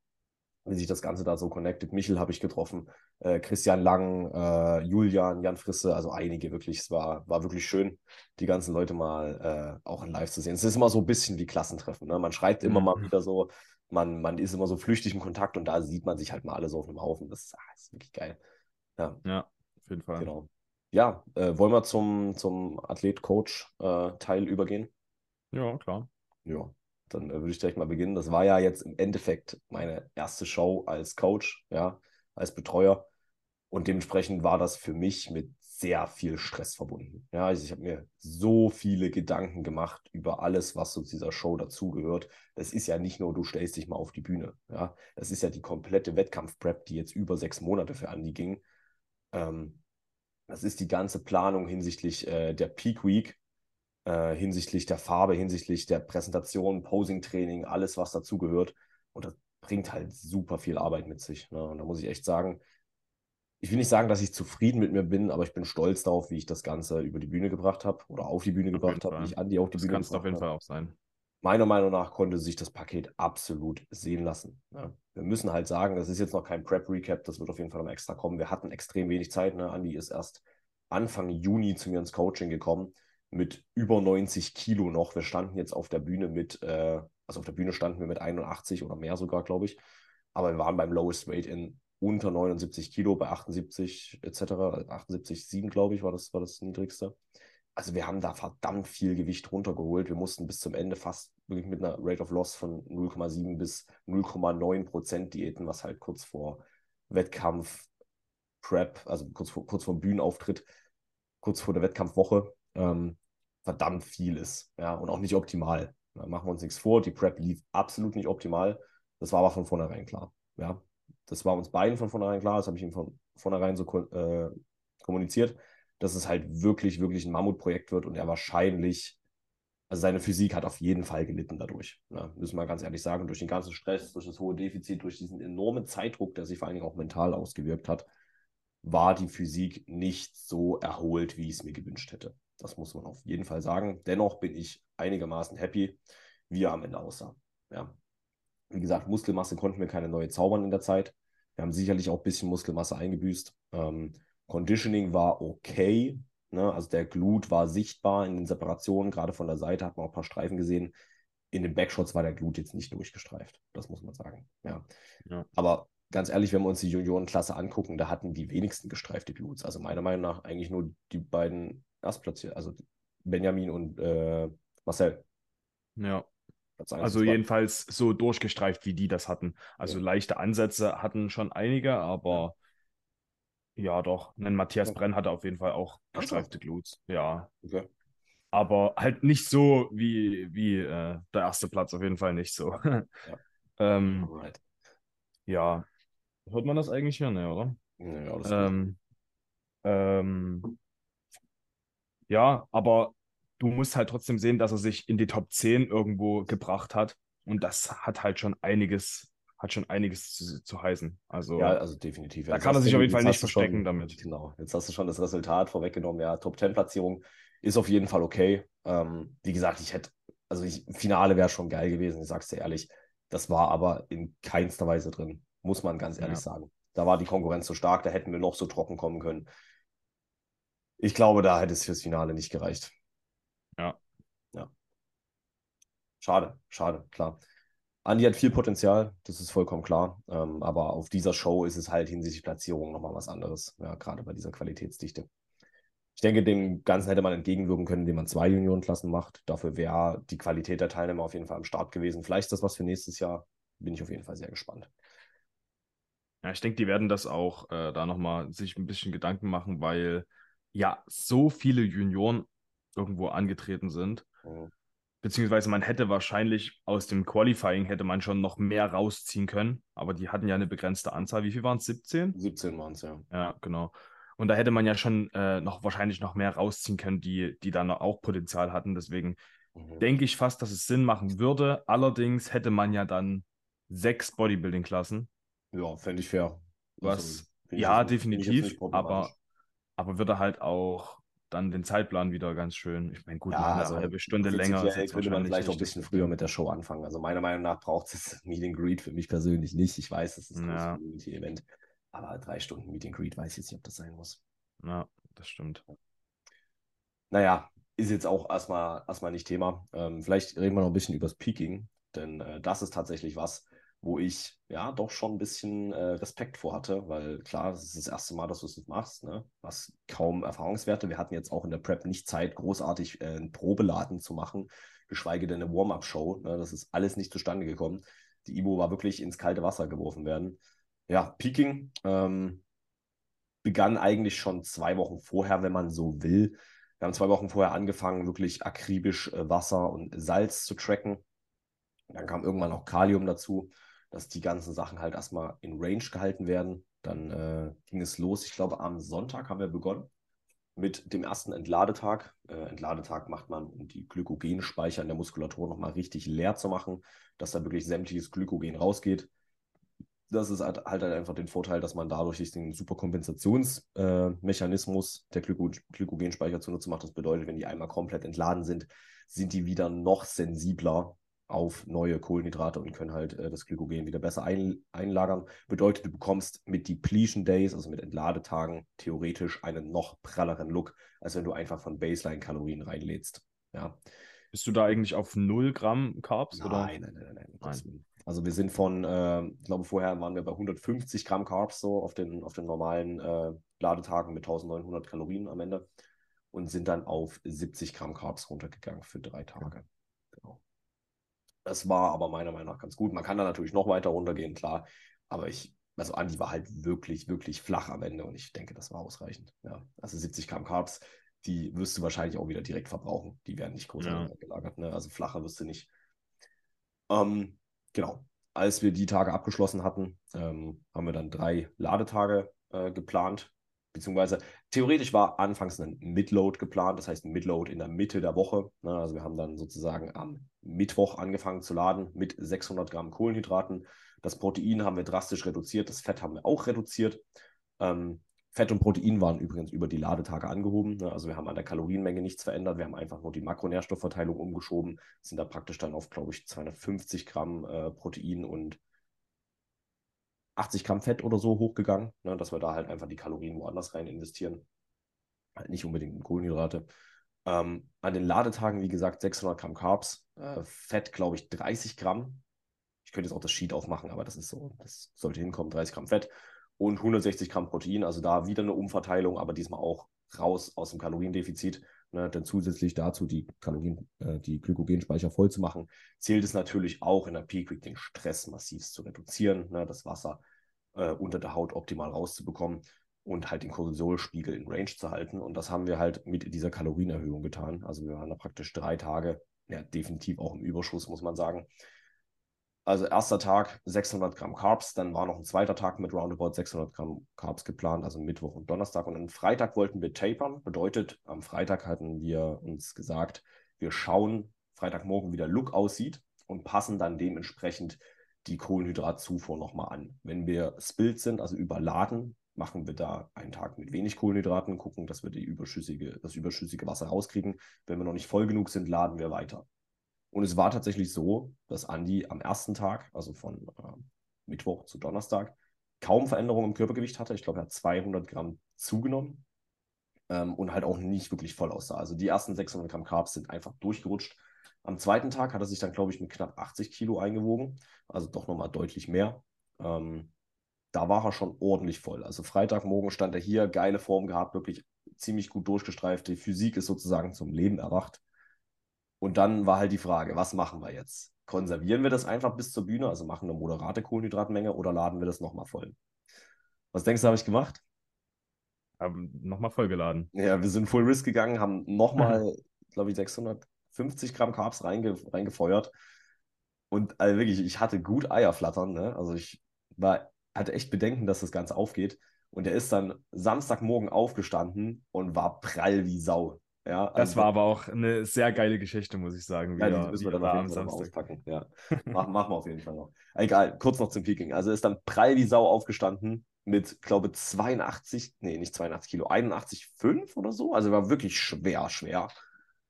wie sich das Ganze da so connected. Michel habe ich getroffen, äh, Christian Lang, äh, Julian, Jan Frisse, also einige wirklich. Es war, war wirklich schön, die ganzen Leute mal äh, auch in live zu sehen. Es ist immer so ein bisschen wie Klassentreffen. Ne? Man schreibt immer mal Mhm. wieder so, man, man ist immer so flüchtig im Kontakt und da sieht man sich halt mal alle so auf einem Haufen. Das ist, ah, ist wirklich geil. Ja. Ja, auf jeden Fall. Genau. Ja, äh, wollen wir zum, zum Athlet-Coach-Teil übergehen? Ja, klar. Ja, dann äh, würde ich direkt mal beginnen. Das war ja jetzt im Endeffekt meine erste Show als Coach, ja, als Betreuer. Und dementsprechend war das für mich mit sehr viel Stress verbunden. Ja, also ich habe mir so viele Gedanken gemacht über alles, was zu dieser Show dazugehört. Das ist ja nicht nur, du stellst dich mal auf die Bühne. Ja, das ist ja die komplette Wettkampf-Prep, die jetzt über sechs Monate für Andi ging. Ähm, das ist die ganze Planung hinsichtlich äh, der Peak Week, äh, hinsichtlich der Farbe, hinsichtlich der Präsentation, Posing-Training, alles, was dazugehört. Und das bringt halt super viel Arbeit mit sich. Ne? Und da muss ich echt sagen, ich will nicht sagen, dass ich zufrieden mit mir bin, aber ich bin stolz darauf, wie ich das Ganze über die Bühne gebracht habe oder auf die Bühne Auf gebracht jeden habe, wie ich Andi auf die Das Bühne kannst du auf jeden gebracht habe Fall auch sein. meiner Meinung nach konnte sich das Paket absolut sehen lassen. Ja. Wir müssen halt sagen, das ist jetzt noch kein Prep-Recap, das wird auf jeden Fall noch extra kommen. Wir hatten extrem wenig Zeit. Ne? Andi ist erst Anfang Juni zu mir ins Coaching gekommen mit über 90 Kilo noch. Wir standen jetzt auf der Bühne mit, äh, Also auf der Bühne standen wir mit 81 oder mehr sogar, glaube ich. Aber wir waren beim Lowest Weight in unter 79 Kilo bei 78 etc. 78,7 glaube ich war das, war das niedrigste. Also wir haben da verdammt viel Gewicht runtergeholt. Wir mussten bis zum Ende fast wirklich mit einer Rate of Loss von 0,7 bis 0,9 Prozent diäten, was halt kurz vor Wettkampf, Prep, also kurz vor, kurz vor Bühnenauftritt, kurz vor der Wettkampfwoche, ähm, verdammt viel ist. Ja, und auch nicht optimal. Da machen wir uns nichts vor. Die Prep lief absolut nicht optimal. Das war aber von vornherein klar. Ja, das war uns beiden von vornherein klar. Das habe ich ihm von vornherein so äh, kommuniziert dass es halt wirklich, wirklich ein Mammutprojekt wird und er wahrscheinlich, also seine Physik hat auf jeden Fall gelitten dadurch. Ne? Müssen wir ganz ehrlich sagen, durch den ganzen Stress, durch das hohe Defizit, durch diesen enormen Zeitdruck, der sich vor allen Dingen auch mental ausgewirkt hat, war die Physik nicht so erholt, wie ich es mir gewünscht hätte. Das muss man auf jeden Fall sagen. Dennoch bin ich einigermaßen happy, wie er am Ende aussah. Ja. Wie gesagt, Muskelmasse konnten wir keine neue zaubern in der Zeit. Wir haben sicherlich auch ein bisschen Muskelmasse eingebüßt. Ähm, Conditioning war okay. Ne? Also der Glut war sichtbar in den Separationen, gerade von der Seite hat man auch ein paar Streifen gesehen. In den Backshots war der Glut jetzt nicht durchgestreift. Das muss man sagen. Ja. ja. Aber ganz ehrlich, wenn wir uns die Juniorenklasse angucken, da hatten die wenigsten gestreifte Gluts. Also meiner Meinung nach eigentlich nur die beiden Erstplatzier, also Benjamin und äh, Marcel. Ja. Also jedenfalls so durchgestreift, wie die das hatten. Also ja. leichte Ansätze hatten schon einige, aber ja, doch. Ein Matthias okay. Brenn hatte auf jeden Fall auch gestreifte Gluts. Ja. Okay. Aber halt nicht so wie, wie äh, der erste Platz, auf jeden Fall nicht so. ja. ähm, right. ja. Hört man das eigentlich hier? Ne, oder? Ja, das ähm, ähm, ja, aber du musst halt trotzdem sehen, dass er sich in die Top 10 irgendwo gebracht hat. Und das hat halt schon einiges hat schon einiges zu, zu heißen. Also, ja, also definitiv. Da kann er sich auf jeden Fall nicht verstecken schon, damit. Genau, jetzt hast du schon das Resultat vorweggenommen. Ja, Top 10 Platzierung ist auf jeden Fall okay. Ähm, wie gesagt, ich hätte, also ich, Finale wäre schon geil gewesen, ich sag's dir ehrlich. Das war aber in keinster Weise drin, muss man ganz ehrlich ja. sagen. Da war die Konkurrenz so stark, da hätten wir noch so trocken kommen können. Ich glaube, da hätte es fürs Finale nicht gereicht. Ja. Ja. Schade, schade, klar. Andi hat viel Potenzial, das ist vollkommen klar. Ähm, aber auf dieser Show ist es halt hinsichtlich Platzierung nochmal was anderes, ja, gerade bei dieser Qualitätsdichte. Ich denke, dem Ganzen hätte man entgegenwirken können, indem man zwei Juniorenklassen macht. Dafür wäre die Qualität der Teilnehmer auf jeden Fall am Start gewesen. Vielleicht ist das was für nächstes Jahr. Bin ich auf jeden Fall sehr gespannt. Ja, ich denke, die werden das auch äh, da nochmal sich ein bisschen Gedanken machen, weil ja so viele Junioren irgendwo angetreten sind. Mhm beziehungsweise man hätte wahrscheinlich aus dem Qualifying hätte man schon noch mehr rausziehen können, aber die hatten ja eine begrenzte Anzahl. Wie viel waren es? 17? 17 waren es, ja. Ja, genau. Und da hätte man ja schon äh, noch wahrscheinlich noch mehr rausziehen können, die, die dann auch Potenzial hatten. Deswegen mhm. denke ich fast, dass es Sinn machen würde. Allerdings hätte man ja dann sechs Bodybuilding-Klassen. Ja, fände ich fair. Was, also, ja, definitiv, aber, aber würde halt auch dann den Zeitplan wieder ganz schön. Ich meine, gut, ja, also eine halbe Stunde länger. Ist könnte man vielleicht auch ein bisschen früher mit der Show anfangen. Also meiner Meinung nach braucht es Meet and Greet für mich persönlich nicht. Ich weiß, es ist ein ja. Community-Event, aber drei Stunden Meet and Greet weiß ich jetzt nicht, ob das sein muss. Ja, das stimmt. Naja, ist jetzt auch erstmal, erstmal nicht Thema. Ähm, vielleicht reden wir noch ein bisschen über das Peaking, denn äh, das ist tatsächlich was, wo ich ja doch schon ein bisschen äh, Respekt vor hatte, weil klar, das ist das erste Mal, dass du es machst, ne? Was kaum Erfahrungswerte. Wir hatten jetzt auch in der Prep nicht Zeit, großartig äh, ein Probeladen zu machen, geschweige denn eine Warm-up-Show. Ne? Das ist alles nicht zustande gekommen. Die Ibo war wirklich ins kalte Wasser geworfen werden. Ja, Peaking ähm, begann eigentlich schon zwei Wochen vorher, wenn man so will. Wir haben zwei Wochen vorher angefangen, wirklich akribisch äh, Wasser und Salz zu tracken. Dann kam irgendwann auch Kalium dazu dass die ganzen Sachen halt erstmal in Range gehalten werden. Dann äh, ging es los. Ich glaube, am Sonntag haben wir begonnen mit dem ersten Entladetag. Äh, Entladetag macht man, um die Glykogenspeicher in der Muskulatur nochmal richtig leer zu machen, dass da wirklich sämtliches Glykogen rausgeht. Das ist halt, halt einfach den Vorteil, dass man dadurch den Superkompensationsmechanismus äh, der Glyko Glykogenspeicher zunutze macht. Das bedeutet, wenn die einmal komplett entladen sind, sind die wieder noch sensibler auf neue Kohlenhydrate und können halt äh, das Glykogen wieder besser ein, einlagern. Bedeutet, du bekommst mit Depletion Days, also mit Entladetagen, theoretisch einen noch pralleren Look, als wenn du einfach von Baseline-Kalorien reinlädst. Ja. Bist du da eigentlich auf 0 Gramm Carbs? Nein, oder? nein, nein, nein, nein. Also wir sind von, äh, ich glaube vorher waren wir bei 150 Gramm Carbs so auf den, auf den normalen äh, Ladetagen mit 1900 Kalorien am Ende und sind dann auf 70 Gramm Carbs runtergegangen für drei Tage. Das war aber meiner Meinung nach ganz gut. Man kann da natürlich noch weiter runtergehen, klar. Aber ich, also Andi war halt wirklich, wirklich flach am Ende und ich denke, das war ausreichend. Ja, also 70 Gramm Carbs, die wirst du wahrscheinlich auch wieder direkt verbrauchen. Die werden nicht großartig ja. gelagert. Ne? Also flacher wirst du nicht. Ähm, genau. Als wir die Tage abgeschlossen hatten, ähm, haben wir dann drei Ladetage äh, geplant. Beziehungsweise theoretisch war anfangs ein Midload geplant, das heißt ein Midload in der Mitte der Woche. Ne? Also wir haben dann sozusagen am Mittwoch angefangen zu laden mit 600 Gramm Kohlenhydraten. Das Protein haben wir drastisch reduziert, das Fett haben wir auch reduziert. Ähm, Fett und Protein waren übrigens über die Ladetage angehoben. Ne? Also wir haben an der Kalorienmenge nichts verändert. Wir haben einfach nur die Makronährstoffverteilung umgeschoben, sind da praktisch dann auf, glaube ich, 250 Gramm äh, Protein und 80 Gramm Fett oder so hochgegangen, ne? dass wir da halt einfach die Kalorien woanders rein investieren. Halt nicht unbedingt in Kohlenhydrate. Ähm, an den Ladetagen, wie gesagt, 600 Gramm Carbs, äh, Fett, glaube ich, 30 Gramm. Ich könnte jetzt auch das Sheet aufmachen, aber das ist so, das sollte hinkommen, 30 Gramm Fett und 160 Gramm Protein. Also da wieder eine Umverteilung, aber diesmal auch raus aus dem Kaloriendefizit. Ne, denn zusätzlich dazu die äh, die Glykogenspeicher voll zu machen, zählt es natürlich auch in der Peak den Stress massiv zu reduzieren, ne, das Wasser äh, unter der Haut optimal rauszubekommen und halt den Cortisolspiegel in Range zu halten. Und das haben wir halt mit dieser Kalorienerhöhung getan. Also wir waren da praktisch drei Tage, ja, definitiv auch im Überschuss, muss man sagen. Also erster Tag 600 Gramm Carbs, dann war noch ein zweiter Tag mit roundabout 600 Gramm Carbs geplant, also Mittwoch und Donnerstag. Und am Freitag wollten wir tapern. Bedeutet, am Freitag hatten wir uns gesagt, wir schauen Freitagmorgen, wie der Look aussieht und passen dann dementsprechend die Kohlenhydratzufuhr nochmal an. Wenn wir spilled sind, also überladen, machen wir da einen Tag mit wenig Kohlenhydraten, gucken, dass wir die überschüssige, das überschüssige Wasser rauskriegen. Wenn wir noch nicht voll genug sind, laden wir weiter. Und es war tatsächlich so, dass Andi am ersten Tag, also von äh, Mittwoch zu Donnerstag, kaum Veränderungen im Körpergewicht hatte. Ich glaube, er hat 200 Gramm zugenommen ähm, und halt auch nicht wirklich voll aussah. Also die ersten 600 Gramm Carbs sind einfach durchgerutscht. Am zweiten Tag hat er sich dann, glaube ich, mit knapp 80 Kilo eingewogen, also doch nochmal deutlich mehr. Ähm, da war er schon ordentlich voll. Also Freitagmorgen stand er hier, geile Form gehabt, wirklich ziemlich gut durchgestreift. Die Physik ist sozusagen zum Leben erwacht. Und dann war halt die Frage, was machen wir jetzt? Konservieren wir das einfach bis zur Bühne, also machen eine moderate Kohlenhydratmenge oder laden wir das nochmal voll? Was denkst du, habe ich gemacht? Haben nochmal vollgeladen. Ja, wir sind Full Risk gegangen, haben nochmal, glaube ich, 650 Gramm Carbs reinge reingefeuert. Und also wirklich, ich hatte gut Eierflattern. Ne? Also ich war, hatte echt Bedenken, dass das Ganze aufgeht. Und er ist dann Samstagmorgen aufgestanden und war prall wie Sau. Ja, das also, war aber auch eine sehr geile Geschichte, muss ich sagen. Ja, die müssen wir dann auf jeden Fall auspacken. Ja. machen, machen wir auf jeden Fall noch. Egal, kurz noch zum Peking. Also ist dann prall wie Sau aufgestanden mit, glaube 82, nee, nicht 82 Kilo, 81,5 oder so. Also war wirklich schwer, schwer.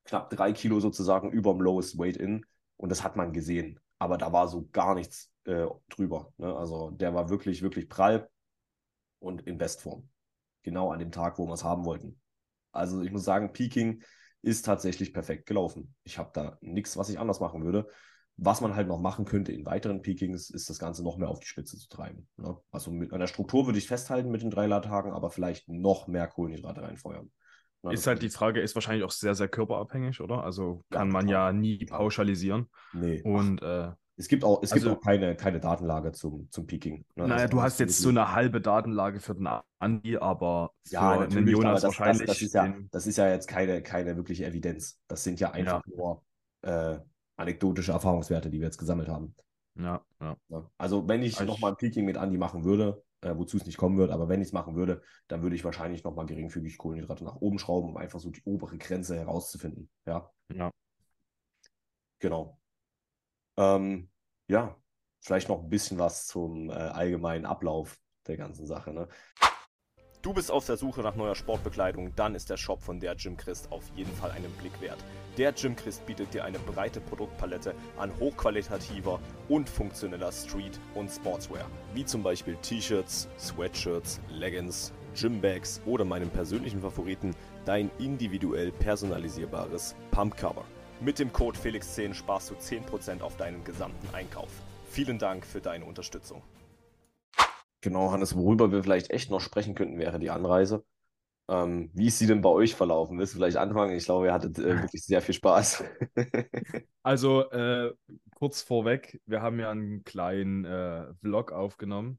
Knapp drei Kilo sozusagen über dem Lowest Weight In. Und das hat man gesehen. Aber da war so gar nichts äh, drüber. Ne? Also der war wirklich, wirklich prall und in Bestform. Genau an dem Tag, wo wir es haben wollten. Also ich muss sagen, Peking ist tatsächlich perfekt gelaufen. Ich habe da nichts, was ich anders machen würde. Was man halt noch machen könnte in weiteren Peakings, ist das Ganze noch mehr auf die Spitze zu treiben. Ne? Also mit einer Struktur würde ich festhalten mit den drei Ladtagen, aber vielleicht noch mehr Kohlenhydrate reinfeuern. Ne? Ist halt die Frage, ist wahrscheinlich auch sehr, sehr körperabhängig, oder? Also kann ja, man ja nie pauschalisieren. Nee. Und äh, es gibt auch, es also, gibt auch keine, keine Datenlage zum, zum Peaking. Ne? Naja, du hast jetzt so eine halbe Datenlage für den Andi, aber für ja, einen Jonas das, wahrscheinlich. Das, das, ist ja, das ist ja jetzt keine, keine wirkliche Evidenz. Das sind ja einfach ja. nur äh, anekdotische Erfahrungswerte, die wir jetzt gesammelt haben. Ja, ja. Also, wenn ich also nochmal ein Peaking mit Andi machen würde, äh, wozu es nicht kommen wird, aber wenn ich es machen würde, dann würde ich wahrscheinlich nochmal geringfügig Kohlenhydrate nach oben schrauben, um einfach so die obere Grenze herauszufinden. Ja. Ja. Genau. Ähm, ja, vielleicht noch ein bisschen was zum äh, allgemeinen Ablauf der ganzen Sache. Ne? Du bist auf der Suche nach neuer Sportbekleidung, dann ist der Shop von der Jim Christ auf jeden Fall einen Blick wert. Der Jim Christ bietet dir eine breite Produktpalette an hochqualitativer und funktioneller Street- und Sportswear, wie zum Beispiel T-Shirts, Sweatshirts, Leggings, Gymbags oder meinem persönlichen Favoriten, dein individuell personalisierbares Pumpcover. Mit dem Code Felix10 sparst du 10% auf deinen gesamten Einkauf. Vielen Dank für deine Unterstützung. Genau, Hannes, worüber wir vielleicht echt noch sprechen könnten, wäre die Anreise. Ähm, wie ist sie denn bei euch verlaufen? Willst du vielleicht anfangen? Ich glaube, ihr hattet äh, wirklich sehr viel Spaß. also, äh, kurz vorweg, wir haben ja einen kleinen äh, Vlog aufgenommen.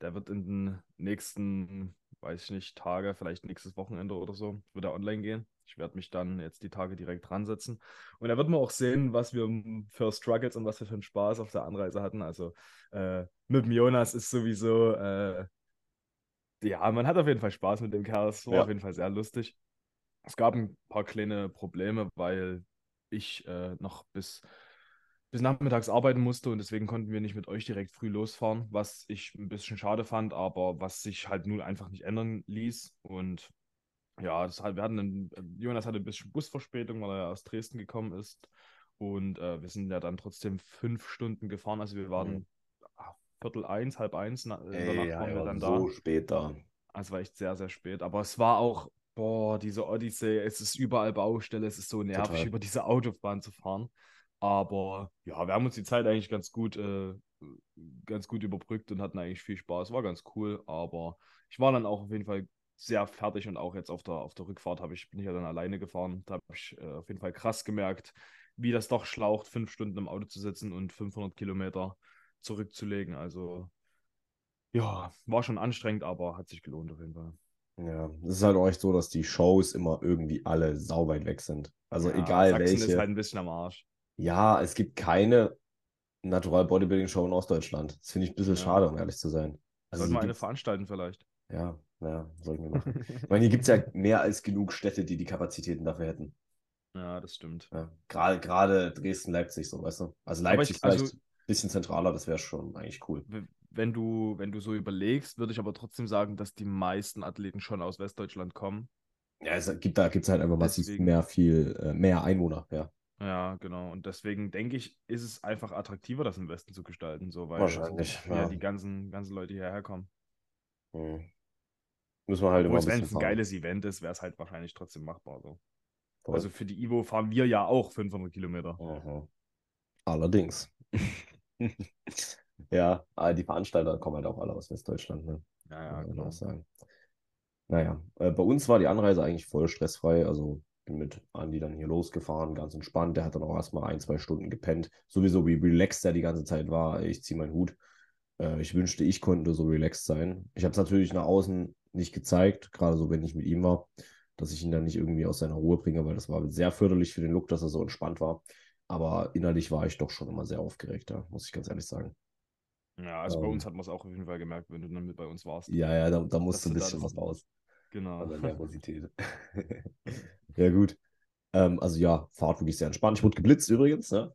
Der wird in den nächsten, weiß ich nicht, Tage, vielleicht nächstes Wochenende oder so, wird er online gehen. Ich werde mich dann jetzt die Tage direkt dran setzen. Und da wird man auch sehen, was wir für Struggles und was wir für einen Spaß auf der Anreise hatten. Also äh, mit dem Jonas ist sowieso, äh, ja, man hat auf jeden Fall Spaß mit dem Kerl. Es war ja. auf jeden Fall sehr lustig. Es gab ein paar kleine Probleme, weil ich äh, noch bis, bis nachmittags arbeiten musste und deswegen konnten wir nicht mit euch direkt früh losfahren, was ich ein bisschen schade fand, aber was sich halt nun einfach nicht ändern ließ. Und ja, das halt, wir hatten einen, Jonas hatte ein bisschen Busverspätung, weil er aus Dresden gekommen ist. Und äh, wir sind ja dann trotzdem fünf Stunden gefahren. Also wir waren mhm. Viertel eins, halb eins na, Ey, danach ja, waren wir dann so da. spät da. Also war echt sehr, sehr spät. Aber es war auch, boah, diese Odyssee, es ist überall Baustelle, es ist so nervig, Total. über diese Autobahn zu fahren. Aber ja, wir haben uns die Zeit eigentlich ganz gut, äh, ganz gut überbrückt und hatten eigentlich viel Spaß. War ganz cool, aber ich war dann auch auf jeden Fall sehr fertig und auch jetzt auf der, auf der Rückfahrt habe ich, bin ich ja dann alleine gefahren. Da habe ich äh, auf jeden Fall krass gemerkt, wie das doch schlaucht, fünf Stunden im Auto zu sitzen und 500 Kilometer zurückzulegen. Also ja, war schon anstrengend, aber hat sich gelohnt auf jeden Fall. Ja, es ist halt auch echt so, dass die Shows immer irgendwie alle sauweit weg sind. Also ja, egal Sachsen welche. ist halt ein bisschen am Arsch. Ja, es gibt keine Natural Bodybuilding Show in Ostdeutschland. Das finde ich ein bisschen ja. schade, um ehrlich zu sein. Also Sollten wir eine veranstalten vielleicht. Ja, ja, sollten wir machen. ich meine, hier gibt es ja mehr als genug Städte, die die Kapazitäten dafür hätten. Ja, das stimmt. Ja, gerade Dresden, Leipzig, so, weißt du? Also Leipzig ich, also, vielleicht ein bisschen zentraler, das wäre schon eigentlich cool. Wenn du, wenn du so überlegst, würde ich aber trotzdem sagen, dass die meisten Athleten schon aus Westdeutschland kommen. Ja, es gibt da gibt's halt einfach massiv deswegen, mehr viel, äh, mehr Einwohner, ja. Ja, genau. Und deswegen denke ich, ist es einfach attraktiver, das im Westen zu gestalten, so weil Wahrscheinlich, so, ja. die ganzen, ganzen Leute hierher kommen. Hm. Muss man halt Obwohl immer Wenn es ein geiles Event ist, wäre es halt wahrscheinlich trotzdem machbar. So. Also für die Ivo fahren wir ja auch 500 Kilometer. Aha. Allerdings. ja, die Veranstalter kommen halt auch alle aus Westdeutschland. Ne? Ja, ja, genau. Sagen. Naja, äh, bei uns war die Anreise eigentlich voll stressfrei. Also bin mit Andi dann hier losgefahren, ganz entspannt. Der hat dann auch erstmal ein, zwei Stunden gepennt. Sowieso, wie relaxed er die ganze Zeit war. Ich ziehe meinen Hut. Äh, ich wünschte, ich konnte so relaxed sein. Ich habe es natürlich nach außen nicht gezeigt, gerade so, wenn ich mit ihm war, dass ich ihn dann nicht irgendwie aus seiner Ruhe bringe, weil das war sehr förderlich für den Look, dass er so entspannt war. Aber innerlich war ich doch schon immer sehr aufgeregt, da, muss ich ganz ehrlich sagen. Ja, also ähm, bei uns hat man es auch auf jeden Fall gemerkt, wenn du dann mit bei uns warst. Ja, ja, da, da musste ein bisschen was raus. Genau. Also Nervosität. ja, gut. Ähm, also ja, Fahrt wirklich sehr entspannt. Ich wurde geblitzt übrigens, ne?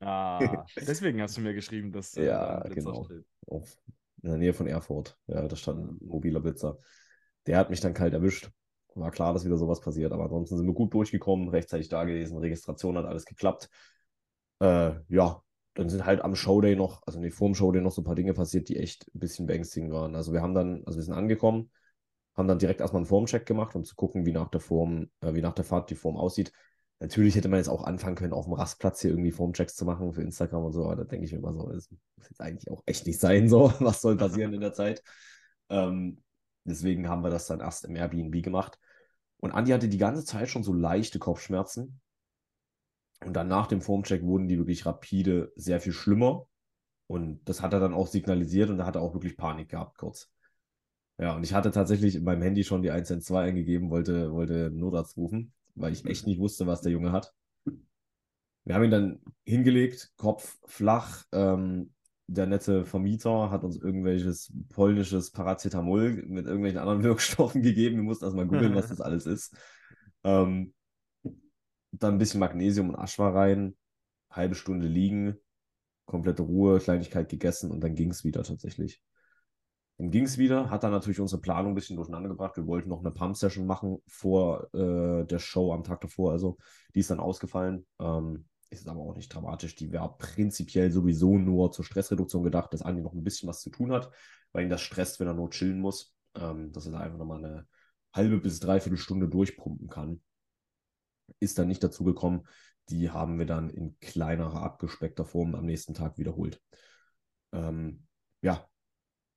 Ah, deswegen hast du mir geschrieben, dass äh, ja, genau. Auf, in der Nähe von Erfurt. Ja, da stand ein mobiler Blitzer. Der hat mich dann kalt erwischt. War klar, dass wieder sowas passiert, aber ansonsten sind wir gut durchgekommen, rechtzeitig da gewesen, Registration hat alles geklappt. Äh, ja, dann sind halt am Showday noch, also nicht vor dem Showday noch so ein paar Dinge passiert, die echt ein bisschen beängstigend waren. Also wir haben dann, also wir sind angekommen, haben dann direkt erstmal einen Formcheck gemacht, um zu gucken, wie nach der Form, äh, wie nach der Fahrt die Form aussieht. Natürlich hätte man jetzt auch anfangen können, auf dem Rastplatz hier irgendwie Formchecks zu machen für Instagram und so, aber da denke ich mir immer so, das muss jetzt eigentlich auch echt nicht sein, so, was soll passieren in der Zeit. Ähm, deswegen haben wir das dann erst im Airbnb gemacht. Und Andi hatte die ganze Zeit schon so leichte Kopfschmerzen. Und dann nach dem Formcheck wurden die wirklich rapide sehr viel schlimmer. Und das hat er dann auch signalisiert und da hat er auch wirklich Panik gehabt, kurz. Ja, und ich hatte tatsächlich in meinem Handy schon die 112 eingegeben, wollte, wollte Notarzt rufen, weil ich echt nicht wusste, was der Junge hat. Wir haben ihn dann hingelegt, Kopf flach. Ähm, der nette Vermieter hat uns irgendwelches polnisches Paracetamol mit irgendwelchen anderen Wirkstoffen gegeben. Wir mussten erstmal googeln, was das alles ist. Ähm, dann ein bisschen Magnesium und Aschwa rein, halbe Stunde liegen, komplette Ruhe, Kleinigkeit gegessen und dann ging es wieder tatsächlich. Dann ging es wieder, hat dann natürlich unsere Planung ein bisschen durcheinander gebracht. Wir wollten noch eine Pump-Session machen vor äh, der Show am Tag davor, also die ist dann ausgefallen. Ähm, ist aber auch nicht dramatisch. Die wäre prinzipiell sowieso nur zur Stressreduktion gedacht, dass Andi noch ein bisschen was zu tun hat, weil ihn das stresst, wenn er nur chillen muss. Ähm, dass er einfach nochmal eine halbe bis dreiviertel Stunde durchpumpen kann. Ist dann nicht dazu gekommen. die haben wir dann in kleinerer, abgespeckter Form am nächsten Tag wiederholt. Ähm, ja,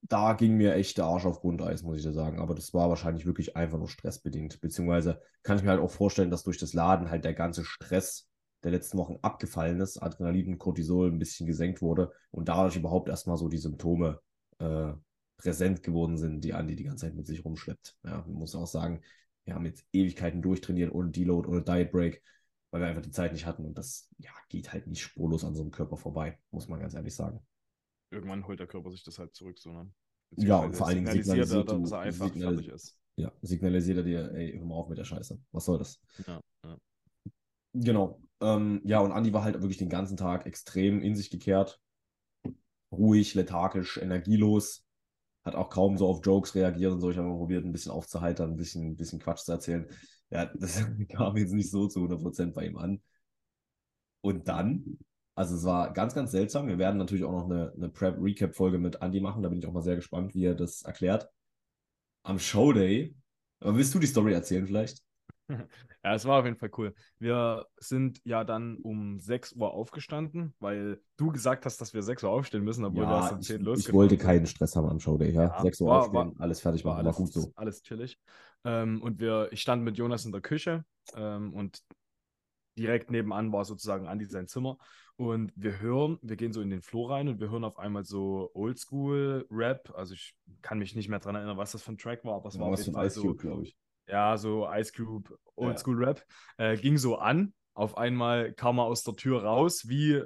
da ging mir echt der Arsch auf Grundeis, muss ich dir sagen. Aber das war wahrscheinlich wirklich einfach nur stressbedingt. Beziehungsweise kann ich mir halt auch vorstellen, dass durch das Laden halt der ganze Stress der letzten Wochen abgefallen ist, Adrenalin und Cortisol ein bisschen gesenkt wurde und dadurch überhaupt erstmal so die Symptome äh, präsent geworden sind, die Andi die ganze Zeit mit sich rumschleppt. Ja, man muss auch sagen, wir haben jetzt Ewigkeiten durchtrainiert ohne Deload, ohne Diet Break, weil wir einfach die Zeit nicht hatten und das ja, geht halt nicht spurlos an so einem Körper vorbei, muss man ganz ehrlich sagen. Irgendwann holt der Körper sich das halt zurück, so, ne? Ja, und vor allen Dingen signalisiert, er, dass er einfach fertig ist. Ja, signalisiert er dir, ey, hör mal auf mit der Scheiße. Was soll das? Ja, ja. Genau. Ähm, ja, und Andi war halt wirklich den ganzen Tag extrem in sich gekehrt. Ruhig, lethargisch, energielos. Hat auch kaum so auf Jokes reagiert und so. Ich habe mal probiert, ein bisschen aufzuheitern, ein bisschen, ein bisschen Quatsch zu erzählen. Ja, das kam jetzt nicht so zu 100% bei ihm an. Und dann, also es war ganz, ganz seltsam. Wir werden natürlich auch noch eine, eine Prep-Recap-Folge mit Andy machen. Da bin ich auch mal sehr gespannt, wie er das erklärt. Am Showday, aber willst du die Story erzählen vielleicht? Ja, es war auf jeden Fall cool. Wir sind ja dann um 6 Uhr aufgestanden, weil du gesagt hast, dass wir 6 Uhr aufstehen müssen, obwohl ja, wir erst um 10 ich, losgefahren ich wollte keinen Stress haben am Showday. Ja? Ja, 6 Uhr war- aufstehen, war- alles fertig war machen, alles, war gut so. alles chillig. Ähm, und wir, ich stand mit Jonas in der Küche ähm, und direkt nebenan war sozusagen Andi sein Zimmer. Und wir hören, wir gehen so in den Flur rein und wir hören auf einmal so Oldschool-Rap. Also ich kann mich nicht mehr dran erinnern, was das für ein Track war, aber es war auf jeden Fall Ice so, Cube, glaube ich. ja, so Ice Cube, Oldschool Rap. Äh, ging so an. Auf einmal kam er aus der Tür raus, wie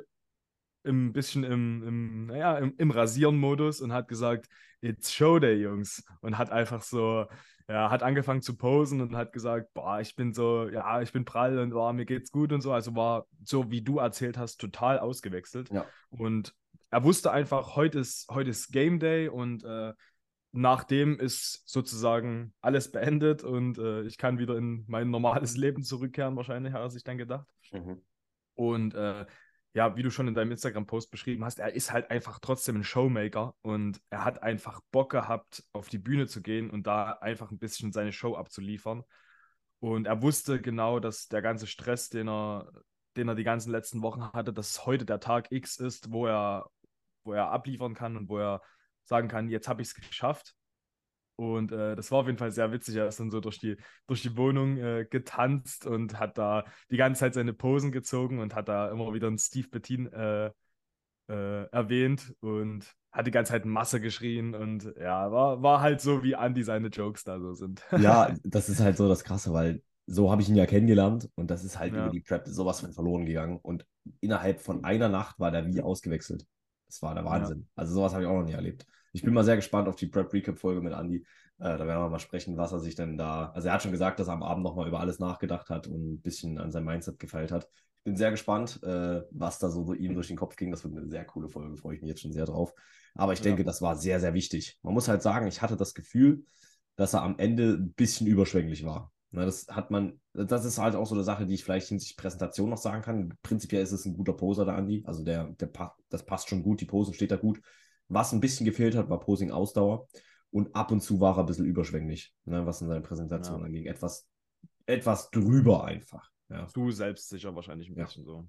ein bisschen im, im, naja, im, im Rasieren-Modus und hat gesagt, It's Showday, Jungs. Und hat einfach so, ja, hat angefangen zu posen und hat gesagt, boah, ich bin so, ja, ich bin prall und boah, mir geht's gut und so. Also war so, wie du erzählt hast, total ausgewechselt. Ja. Und er wusste einfach, heute ist, heute ist Game Day und äh, nachdem ist sozusagen alles beendet und äh, ich kann wieder in mein normales Leben zurückkehren, wahrscheinlich, hat er sich dann gedacht. Mhm. Und äh, ja, wie du schon in deinem Instagram-Post beschrieben hast, er ist halt einfach trotzdem ein Showmaker und er hat einfach Bock gehabt, auf die Bühne zu gehen und da einfach ein bisschen seine Show abzuliefern. Und er wusste genau, dass der ganze Stress, den er, den er die ganzen letzten Wochen hatte, dass heute der Tag X ist, wo er, wo er abliefern kann und wo er sagen kann, jetzt habe ich es geschafft. Und äh, das war auf jeden Fall sehr witzig. Er ist dann so durch die, durch die Wohnung äh, getanzt und hat da die ganze Zeit seine Posen gezogen und hat da immer wieder einen Steve Bettin äh, äh, erwähnt und hat die ganze Zeit Masse geschrien und ja, war, war halt so, wie Andy seine Jokes da so sind. Ja, das ist halt so das Krasse, weil so habe ich ihn ja kennengelernt und das ist halt Ja. über die Prep sowas von verloren gegangen. Und innerhalb von einer Nacht war der wie ausgewechselt. Das war der Wahnsinn. Also sowas habe ich auch noch nie erlebt. Ich bin mal sehr gespannt auf die Prep Recap Folge mit Andy. Äh, da werden wir mal sprechen, was er sich denn da. Also er hat schon gesagt, dass er am Abend nochmal über alles nachgedacht hat und ein bisschen an sein Mindset gefeilt hat. Ich bin sehr gespannt, äh, was da so ihm durch den Kopf ging. Das wird eine sehr coole Folge, freue ich mich jetzt schon sehr drauf. Aber ich Ja. denke, das war sehr, sehr wichtig. Man muss halt sagen, ich hatte das Gefühl, dass er am Ende ein bisschen überschwänglich war. Ne, das hat man, das ist halt auch so eine Sache, die ich vielleicht hinsichtlich Präsentation noch sagen kann. Prinzipiell ist es ein guter Poser, der Andi. Also der, der das passt schon gut, die Pose steht da gut. Was ein bisschen gefehlt hat, war Posing-Ausdauer. Und ab und zu war er ein bisschen überschwänglich, ne, was in seiner Präsentation Ja. anging. Etwas, etwas drüber einfach. Ja. Du selbstsicher wahrscheinlich ein Ja. bisschen so.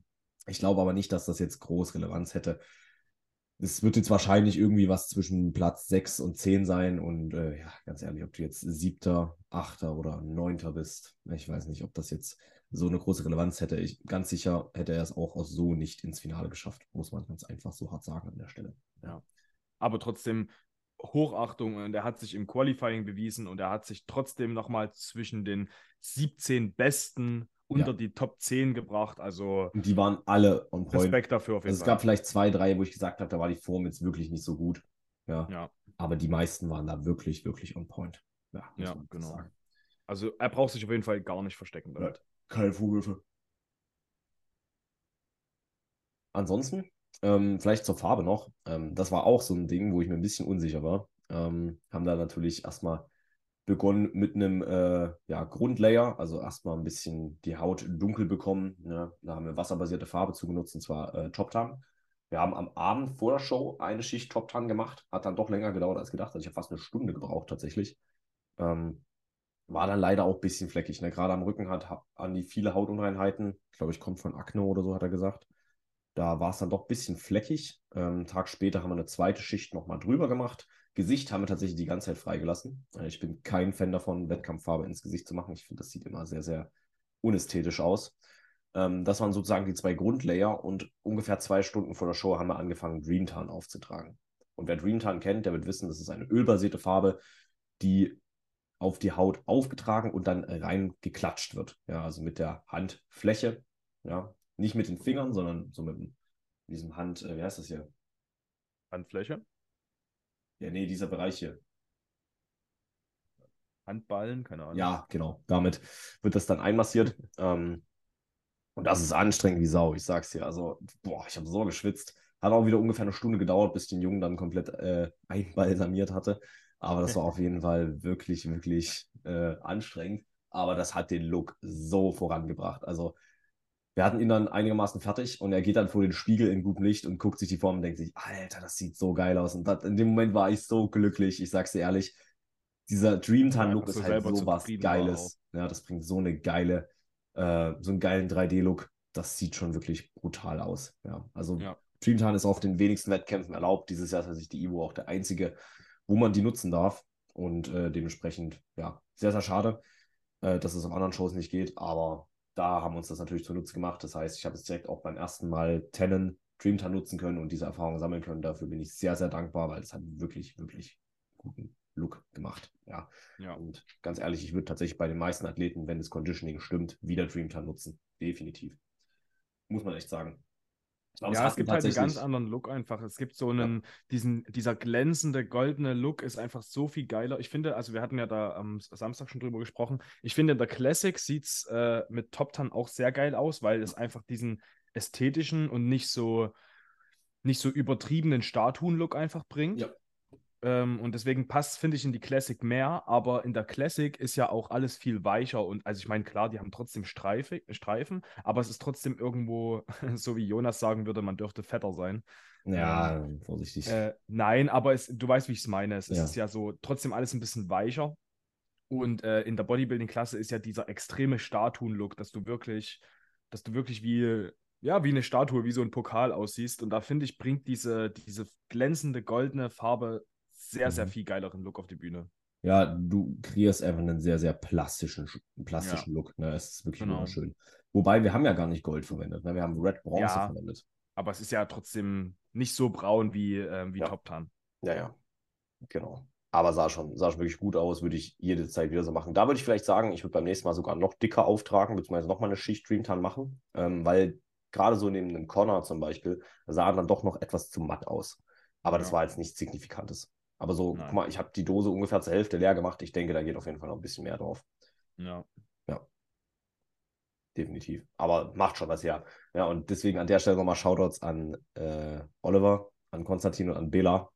Ich glaube aber nicht, dass das jetzt groß Relevanz hätte. Es wird jetzt wahrscheinlich irgendwie was zwischen Platz 6 und 10 sein. Und äh, ja, ganz ehrlich, ob du jetzt siebter, achter oder neunter bist, ich weiß nicht, ob das jetzt so eine große Relevanz hätte. Ich, ganz sicher hätte er es auch aus so nicht ins Finale geschafft, muss man ganz einfach so hart sagen an der Stelle. Aber trotzdem Hochachtung und er hat sich im Qualifying bewiesen und er hat sich trotzdem nochmal zwischen den 17 Besten unter Ja. die Top 10 gebracht. Also die waren alle on point. Respekt dafür auf jeden Also es Fall. gab vielleicht zwei, drei, wo ich gesagt habe, da war die Form jetzt wirklich nicht so gut. Ja. ja, Aber die meisten waren da wirklich, wirklich on point. Ja, Ja, genau. sagen. also er braucht sich auf jeden Fall gar nicht verstecken damit. Keine Vorwürfe. Ansonsten, ähm, vielleicht zur Farbe noch. Ähm, das war auch so ein Ding, wo ich mir ein bisschen unsicher war. Ähm, haben da natürlich erstmal begonnen mit einem äh, ja, Grundlayer, also erstmal ein bisschen die Haut dunkel bekommen. Ne? Da haben wir wasserbasierte Farbe zugenutzt, und zwar äh, Top Tan. Wir haben am Abend vor der Show eine Schicht Top Tan gemacht. Hat dann doch länger gedauert als gedacht. Also ich habe fast eine Stunde gebraucht tatsächlich. Ähm, war dann leider auch ein bisschen fleckig. Ne? Gerade am Rücken hat Andi viele Hautunreinheiten. Ich glaube, ich komme von Akne oder so, hat er gesagt. Da war es dann doch ein bisschen fleckig. Ähm, einen Tag später haben wir eine zweite Schicht nochmal drüber gemacht. Gesicht haben wir tatsächlich die ganze Zeit freigelassen. Äh, ich bin kein Fan davon, Wettkampffarbe ins Gesicht zu machen. Ich finde, das sieht immer sehr, sehr unästhetisch aus. Ähm, das waren sozusagen die zwei Grundlayer und ungefähr zwei Stunden vor der Show haben wir angefangen, Dreamtan aufzutragen. Und wer Dreamtan kennt, der wird wissen, das ist eine ölbasierte Farbe, die auf die Haut aufgetragen und dann rein geklatscht wird. Ja, also mit der Handfläche. Ja, nicht mit den Fingern, sondern so mit diesem Hand, äh, wie heißt das hier? Handfläche? Ja, nee, dieser Bereich hier. Handballen, keine Ahnung. Ja, genau. Damit wird das dann einmassiert. Ähm, und das ist anstrengend wie Sau, ich sag's dir. Also, boah, ich habe so geschwitzt. Hat auch wieder ungefähr eine Stunde gedauert, bis ich den Jungen dann komplett äh, einbalsamiert hatte. Aber das war auf jeden Fall wirklich, wirklich äh, anstrengend. Aber das hat den Look so vorangebracht. Also, wir hatten ihn dann einigermaßen fertig und er geht dann vor den Spiegel in gutem Licht und guckt sich die Form und denkt sich, Alter, das sieht so geil aus. Und das, in dem Moment war ich so glücklich, ich sag's dir ehrlich. Dieser Dreamtime-Look ja, ist halt so was Geiles. Ja, das bringt so eine geile, äh, so einen geilen 3D-Look. Das sieht schon wirklich brutal aus. Ja, also ja. Dreamtime ist auf den wenigsten Wettkämpfen erlaubt. Dieses Jahr ist tatsächlich die Ivo auch der einzige, wo man die nutzen darf. Und äh, dementsprechend, ja, sehr, sehr schade, äh, dass es auf anderen Shows nicht geht. Aber da haben wir uns das natürlich zunutze gemacht. Das heißt, ich habe es direkt auch beim ersten Mal Tennen Dreamtime nutzen können und diese Erfahrung sammeln können. Dafür bin ich sehr, sehr dankbar, weil es hat wirklich, wirklich guten Look gemacht. Ja. ja. Und ganz ehrlich, ich würde tatsächlich bei den meisten Athleten, wenn das Conditioning stimmt, wieder Dreamtime nutzen. Definitiv. Muss man echt sagen. Glaube, ja, es, es gibt halt einen ganz anderen Look einfach. Es gibt so einen, ja. diesen, dieser glänzende, goldene Look ist einfach so viel geiler. Ich finde, also wir hatten ja da am Samstag schon drüber gesprochen. Ich finde, in der Classic sieht es äh, mit Top Tan auch sehr geil aus, weil es einfach diesen ästhetischen und nicht so, nicht so übertriebenen Statuen-Look einfach bringt. Ja. Ähm, und deswegen passt, finde ich, in die Classic mehr. Aber in der Classic ist ja auch alles viel weicher. Und also ich meine, klar, die haben trotzdem Streife, Streifen, aber es ist trotzdem irgendwo, so wie Jonas sagen würde, man dürfte fetter sein. Ja, ähm, vorsichtig. Äh, nein, aber es, du weißt, wie ich es meine. Es ja. ist ja so trotzdem alles ein bisschen weicher. Und äh, in der Bodybuilding-Klasse ist ja dieser extreme Statuen-Look, dass du wirklich, dass du wirklich wie, ja, wie eine Statue, wie so ein Pokal aussiehst. Und da finde ich, bringt diese, diese glänzende goldene Farbe sehr, sehr mhm. viel geileren Look auf die Bühne. Ja, du kreierst einfach einen sehr, sehr plastischen, plastischen ja. Look. Ne? Es ist wirklich genau. wunderschön. Wobei, wir haben ja gar nicht Gold verwendet. Ne? Wir haben Red Bronze ja, verwendet. Aber es ist ja trotzdem nicht so braun wie, äh, wie ja. Top Tan. Ja, ja. Genau. Aber sah schon, sah schon wirklich gut aus, würde ich jede Zeit wieder so machen. Da würde ich vielleicht sagen, ich würde beim nächsten Mal sogar noch dicker auftragen, beziehungsweise nochmal eine Schicht Dreamtan machen, ähm, weil gerade so neben einem Corner zum Beispiel sah dann doch noch etwas zu matt aus. Aber ja. das war jetzt nichts Signifikantes. Aber so, Nein. guck mal, ich habe die Dose ungefähr zur Hälfte leer gemacht. Ich denke, da geht auf jeden Fall noch ein bisschen mehr drauf. Ja. Ja. Definitiv. Aber macht schon was her. Ja, und deswegen an der Stelle nochmal Shoutouts an äh, Oliver, an Konstantin und an Bela,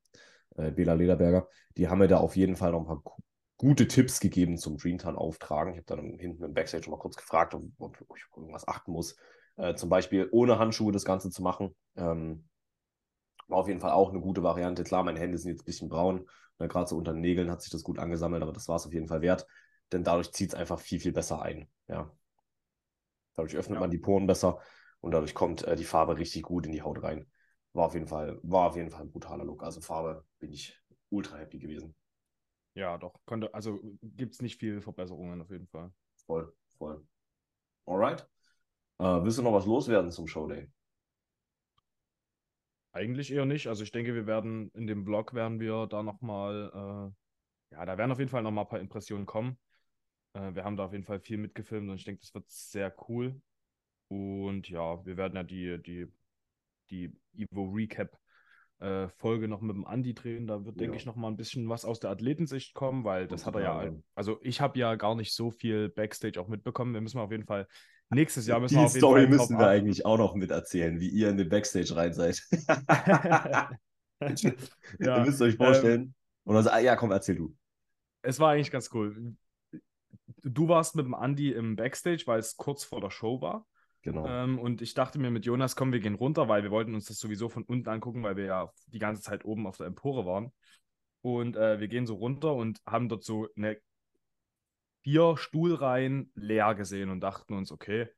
äh, Bela Lederberger. Die haben mir da auf jeden Fall noch ein paar gute Tipps gegeben zum Dreamtan auftragen. Ich habe dann hinten im Backstage schon mal kurz gefragt, ob, ob ich irgendwas achten muss. Äh, zum Beispiel ohne Handschuhe das Ganze zu machen. Ähm, war auf jeden Fall auch eine gute Variante. Klar, meine Hände sind jetzt ein bisschen braun. Ne, Gerade so unter den Nägeln hat sich das gut angesammelt, aber das war es auf jeden Fall wert. Denn dadurch zieht es einfach viel, viel besser ein. Ja. Dadurch öffnet ja. man die Poren besser und dadurch kommt äh, die Farbe richtig gut in die Haut rein. War auf jeden Fall, war auf jeden Fall ein brutaler Look. Also Farbe bin ich ultra happy gewesen. Ja, doch. Konnte, also gibt es nicht viele Verbesserungen auf jeden Fall. Voll, voll. Alright. Äh, willst du noch was loswerden zum Showday? Eigentlich eher nicht. Also ich denke, wir werden in dem Blog werden wir da nochmal, äh, ja, da werden auf jeden Fall nochmal ein paar Impressionen kommen. Äh, wir haben da auf jeden Fall viel mitgefilmt und ich denke, das wird sehr cool. Und ja, wir werden ja die, die, die Evo Recap äh, Folge noch mit dem Andi drehen. Da wird, ja. denke ich, noch mal ein bisschen was aus der Athletensicht kommen, weil das, das hat er ja, also ich habe ja gar nicht so viel Backstage auch mitbekommen. Wir müssen auf jeden Fall Nächstes Jahr müssen Die wir auf jeden Story Fall müssen wir eigentlich auch noch miterzählen, wie ihr in den Backstage rein seid. ja, ihr müsst euch vorstellen. Ähm, Oder so, ja, komm, erzähl du. Es war eigentlich ganz cool. Du warst mit dem Andi im Backstage, weil es kurz vor der Show war. Genau. Ähm, und ich dachte mir mit Jonas, komm, wir gehen runter, weil wir wollten uns das sowieso von unten angucken, weil wir ja die ganze Zeit oben auf der Empore waren. Und äh, wir gehen so runter und haben dort so eine vier Stuhlreihen leer gesehen und dachten uns, okay,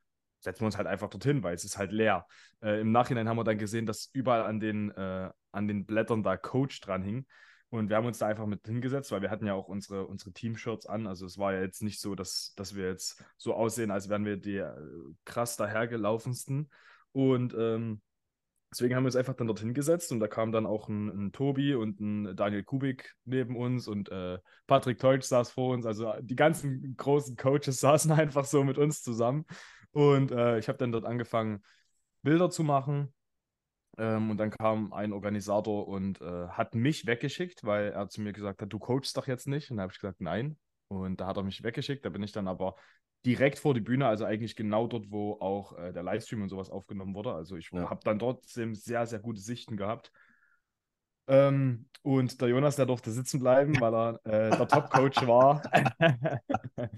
setzen wir uns halt einfach dorthin, weil es ist halt leer. Äh, Im Nachhinein haben wir dann gesehen, dass überall an den, äh, an den Blättern da Coach dran hing. Und wir haben uns da einfach mit hingesetzt, weil wir hatten ja auch unsere, unsere Team-Shirts an. Also es war ja jetzt nicht so, dass, dass wir jetzt so aussehen, als wären wir die äh, krass dahergelaufensten. Und ähm, deswegen haben wir uns einfach dann dorthin gesetzt und da kam dann auch ein, ein Tobi und ein Daniel Kubik neben uns und äh, Patrick Teutsch saß vor uns. Also die ganzen großen Coaches saßen einfach so mit uns zusammen. Und äh, ich habe dann dort angefangen, Bilder zu machen. Ähm, und dann kam ein Organisator und äh, hat mich weggeschickt, weil er zu mir gesagt hat, du coachst doch jetzt nicht. Und da habe ich gesagt, nein. Und da hat er mich weggeschickt. Da bin ich dann aber direkt vor die Bühne, also eigentlich genau dort, wo auch äh, der Livestream und sowas aufgenommen wurde. Also ich ja. habe dann trotzdem sehr, sehr gute Sichten gehabt. Ähm, und der Jonas, der durfte sitzen bleiben, weil er äh, der Top-Coach war.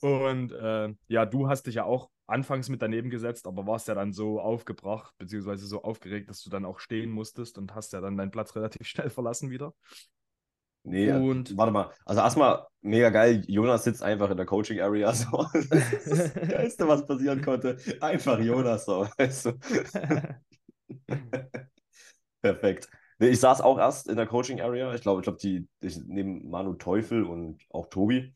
und äh, ja, du hast dich ja auch anfangs mit daneben gesetzt, aber warst ja dann so aufgebracht, beziehungsweise so aufgeregt, dass du dann auch stehen musstest und hast ja dann deinen Platz relativ schnell verlassen wieder. Nee, und warte mal. Also erstmal mega geil. Jonas sitzt einfach in der Coaching Area. So. Das ist das Geilste, was passieren konnte. Einfach Jonas so. Weißt du? Perfekt. Nee, ich saß auch erst in der Coaching Area. Ich glaube, ich glaube, die, ich neben Manu Teufel und auch Tobi.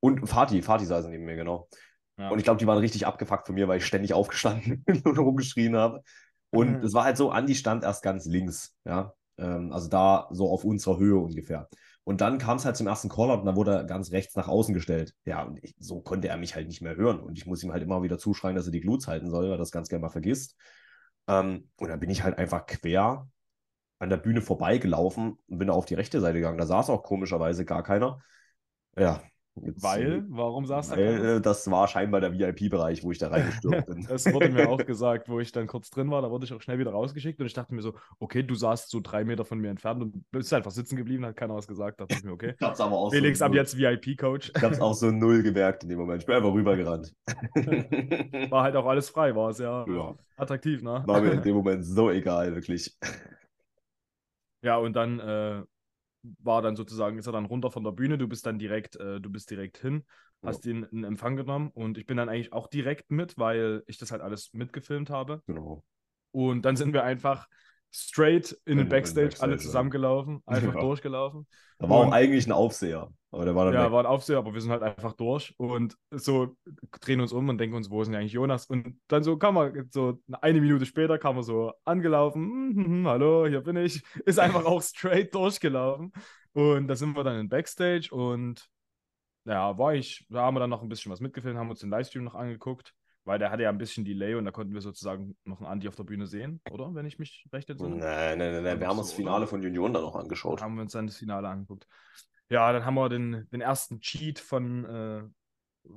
Und Fatih, Fatih saß neben mir, genau. Ja. Und ich glaube, die waren richtig abgefuckt von mir, weil ich ständig aufgestanden und rumgeschrien habe. Und es mhm. war halt so, Andi stand erst ganz links, ja. Ähm, also da so auf unserer Höhe ungefähr. Und dann kam es halt zum ersten Callout und dann wurde er ganz rechts nach außen gestellt. Ja, und ich, so konnte er mich halt nicht mehr hören. Und ich muss ihm halt immer wieder zuschreien, dass er die Gluts halten soll, weil er das ganz gerne mal vergisst. Ähm, und dann bin ich halt einfach quer an der Bühne vorbeigelaufen und bin auf die rechte Seite gegangen. Da saß auch komischerweise gar keiner. Ja, Jetzt, weil? Warum saß weil, da? Äh, das war scheinbar der VIP-Bereich, wo ich da reingestürmt bin. das wurde mir auch gesagt, wo ich dann kurz drin war. Da wurde ich auch schnell wieder rausgeschickt und ich dachte mir so, okay, du saßt so drei Meter von mir entfernt und bist einfach sitzen geblieben, hat keiner was gesagt. Da dachte ich mir, okay. Hab's aber auch Felix, so ab jetzt VIP-Coach. Ich hab's auch so null gemerkt in dem Moment. Ich bin einfach rübergerannt. war halt auch alles frei, war sehr ja. attraktiv, ne? War mir in dem Moment so egal, wirklich. Ja, und dann äh, war dann sozusagen, ist er dann runter von der Bühne, du bist dann direkt, äh, du bist direkt hin, hast ja. ihn in Empfang genommen und ich bin dann eigentlich auch direkt mit, weil ich das halt alles mitgefilmt habe. Genau. Und dann sind wir einfach straight in den Backstage, Backstage, alle zusammengelaufen, einfach ja. durchgelaufen. Da war und, auch eigentlich ein Aufseher. Aber der war dann ja, weg. war ein Aufseher, aber wir sind halt einfach durch und so drehen uns um und denken uns, wo ist denn eigentlich Jonas? Und dann so kam er, so eine Minute später kam er so angelaufen, hm, hm, hm, hallo, hier bin ich, ist einfach auch straight durchgelaufen. Und da sind wir dann in Backstage und ja, war ich, da haben wir dann noch ein bisschen was mitgefilmt, haben uns den Livestream noch angeguckt weil der hatte ja ein bisschen Delay und da konnten wir sozusagen noch einen Andi auf der Bühne sehen, oder? Wenn ich mich recht entsinne. Nein, nein, nein, nein. wir haben uns das Finale von Union dann noch angeschaut. Haben wir uns dann das Finale angeguckt. Ja, dann haben wir den, den ersten Cheat von, äh,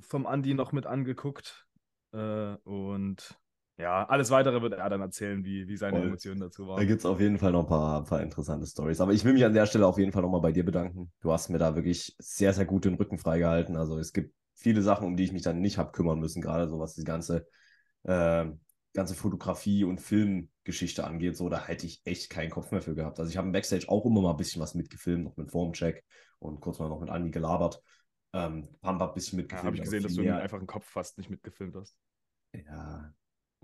vom Andi noch mit angeguckt. Äh, und ja, alles weitere wird er dann erzählen, wie, wie seine Voll. Emotionen dazu waren. Da gibt es auf jeden Fall noch ein paar, paar interessante Stories. Aber ich will mich an der Stelle auf jeden Fall nochmal bei dir bedanken. Du hast mir da wirklich sehr, sehr gut den Rücken freigehalten. Also es gibt viele Sachen, um die ich mich dann nicht habe kümmern müssen, gerade so was die ganze, äh, ganze Fotografie und Filmgeschichte angeht. So, da hätte ich echt keinen Kopf mehr für gehabt. Also ich habe im Backstage auch immer mal ein bisschen was mitgefilmt, noch mit Formcheck und kurz mal noch mit Andi gelabert. Ähm, Pampa ein bisschen mitgefilmt. Ja, habe ich gesehen, dass du mehr... einfach einen Kopf fast nicht mitgefilmt hast. Ja,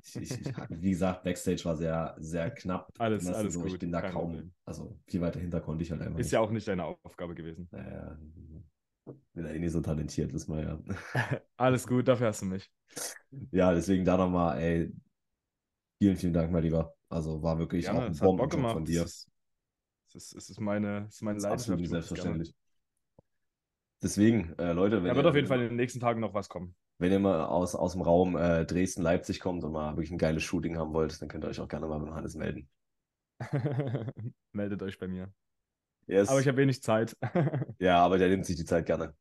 ich, ich, wie gesagt, Backstage war sehr, sehr knapp. Alles, alles so, gut. Ich bin da kaum, also viel weiter hinter konnte ich halt einfach. Ist nicht. ja auch nicht deine Aufgabe gewesen. Naja, bin ja eh nicht so talentiert, wissen wir ja. Alles gut, dafür hast du mich. Ja, deswegen da nochmal, ey, vielen, vielen Dank, mein Lieber. Also war wirklich ja, auch ein Bombenjob von dir. Es ist, ist, ist, meine, ist meine Leidenschaft. Absolut selbstverständlich. Deswegen, äh, Leute, wenn. Da wird ihr, auf jeden Fall in den nächsten Tagen noch was kommen. Wenn ihr mal aus, aus dem Raum äh, Dresden-Leipzig kommt und mal wirklich ein geiles Shooting haben wollt, dann könnt ihr euch auch gerne mal beim Hannes melden. Meldet euch bei mir. Yes. Aber ich habe wenig Zeit. ja, aber der nimmt sich die Zeit gerne.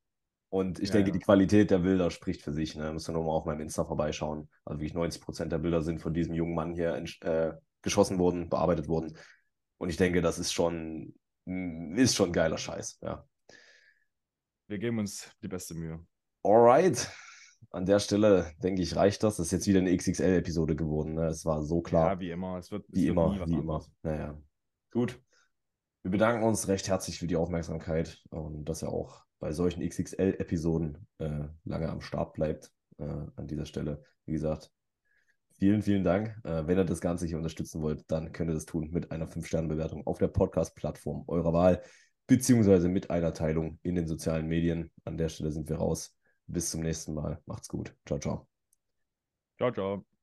Und ich ja, denke, ja. die Qualität der Bilder spricht für sich. Ne? Müsst ihr nur mal auf meinem Insta vorbeischauen. Also wirklich 90 Prozent der Bilder sind von diesem jungen Mann hier äh, geschossen worden, bearbeitet worden. Und ich denke, das ist schon, mm, ist schon geiler Scheiß. Ja. Wir geben uns die beste Mühe. Alright. An der Stelle, denke ich, reicht das. Das ist jetzt wieder eine XXL-Episode geworden. Ne? Es war so klar. Ja, wie immer. Es wird, wie, immer, wie immer. Naja. Gut. Wir bedanken uns recht herzlich für die Aufmerksamkeit und dass er auch bei solchen XXL-Episoden äh, lange am Start bleibt. Äh, an dieser Stelle, wie gesagt, vielen, vielen Dank. Äh, wenn ihr das Ganze hier unterstützen wollt, dann könnt ihr das tun mit einer 5-Sterne-Bewertung auf der Podcast-Plattform eurer Wahl, beziehungsweise mit einer Teilung in den sozialen Medien. An der Stelle sind wir raus. Bis zum nächsten Mal. Macht's gut. Ciao, ciao. Ciao, ciao.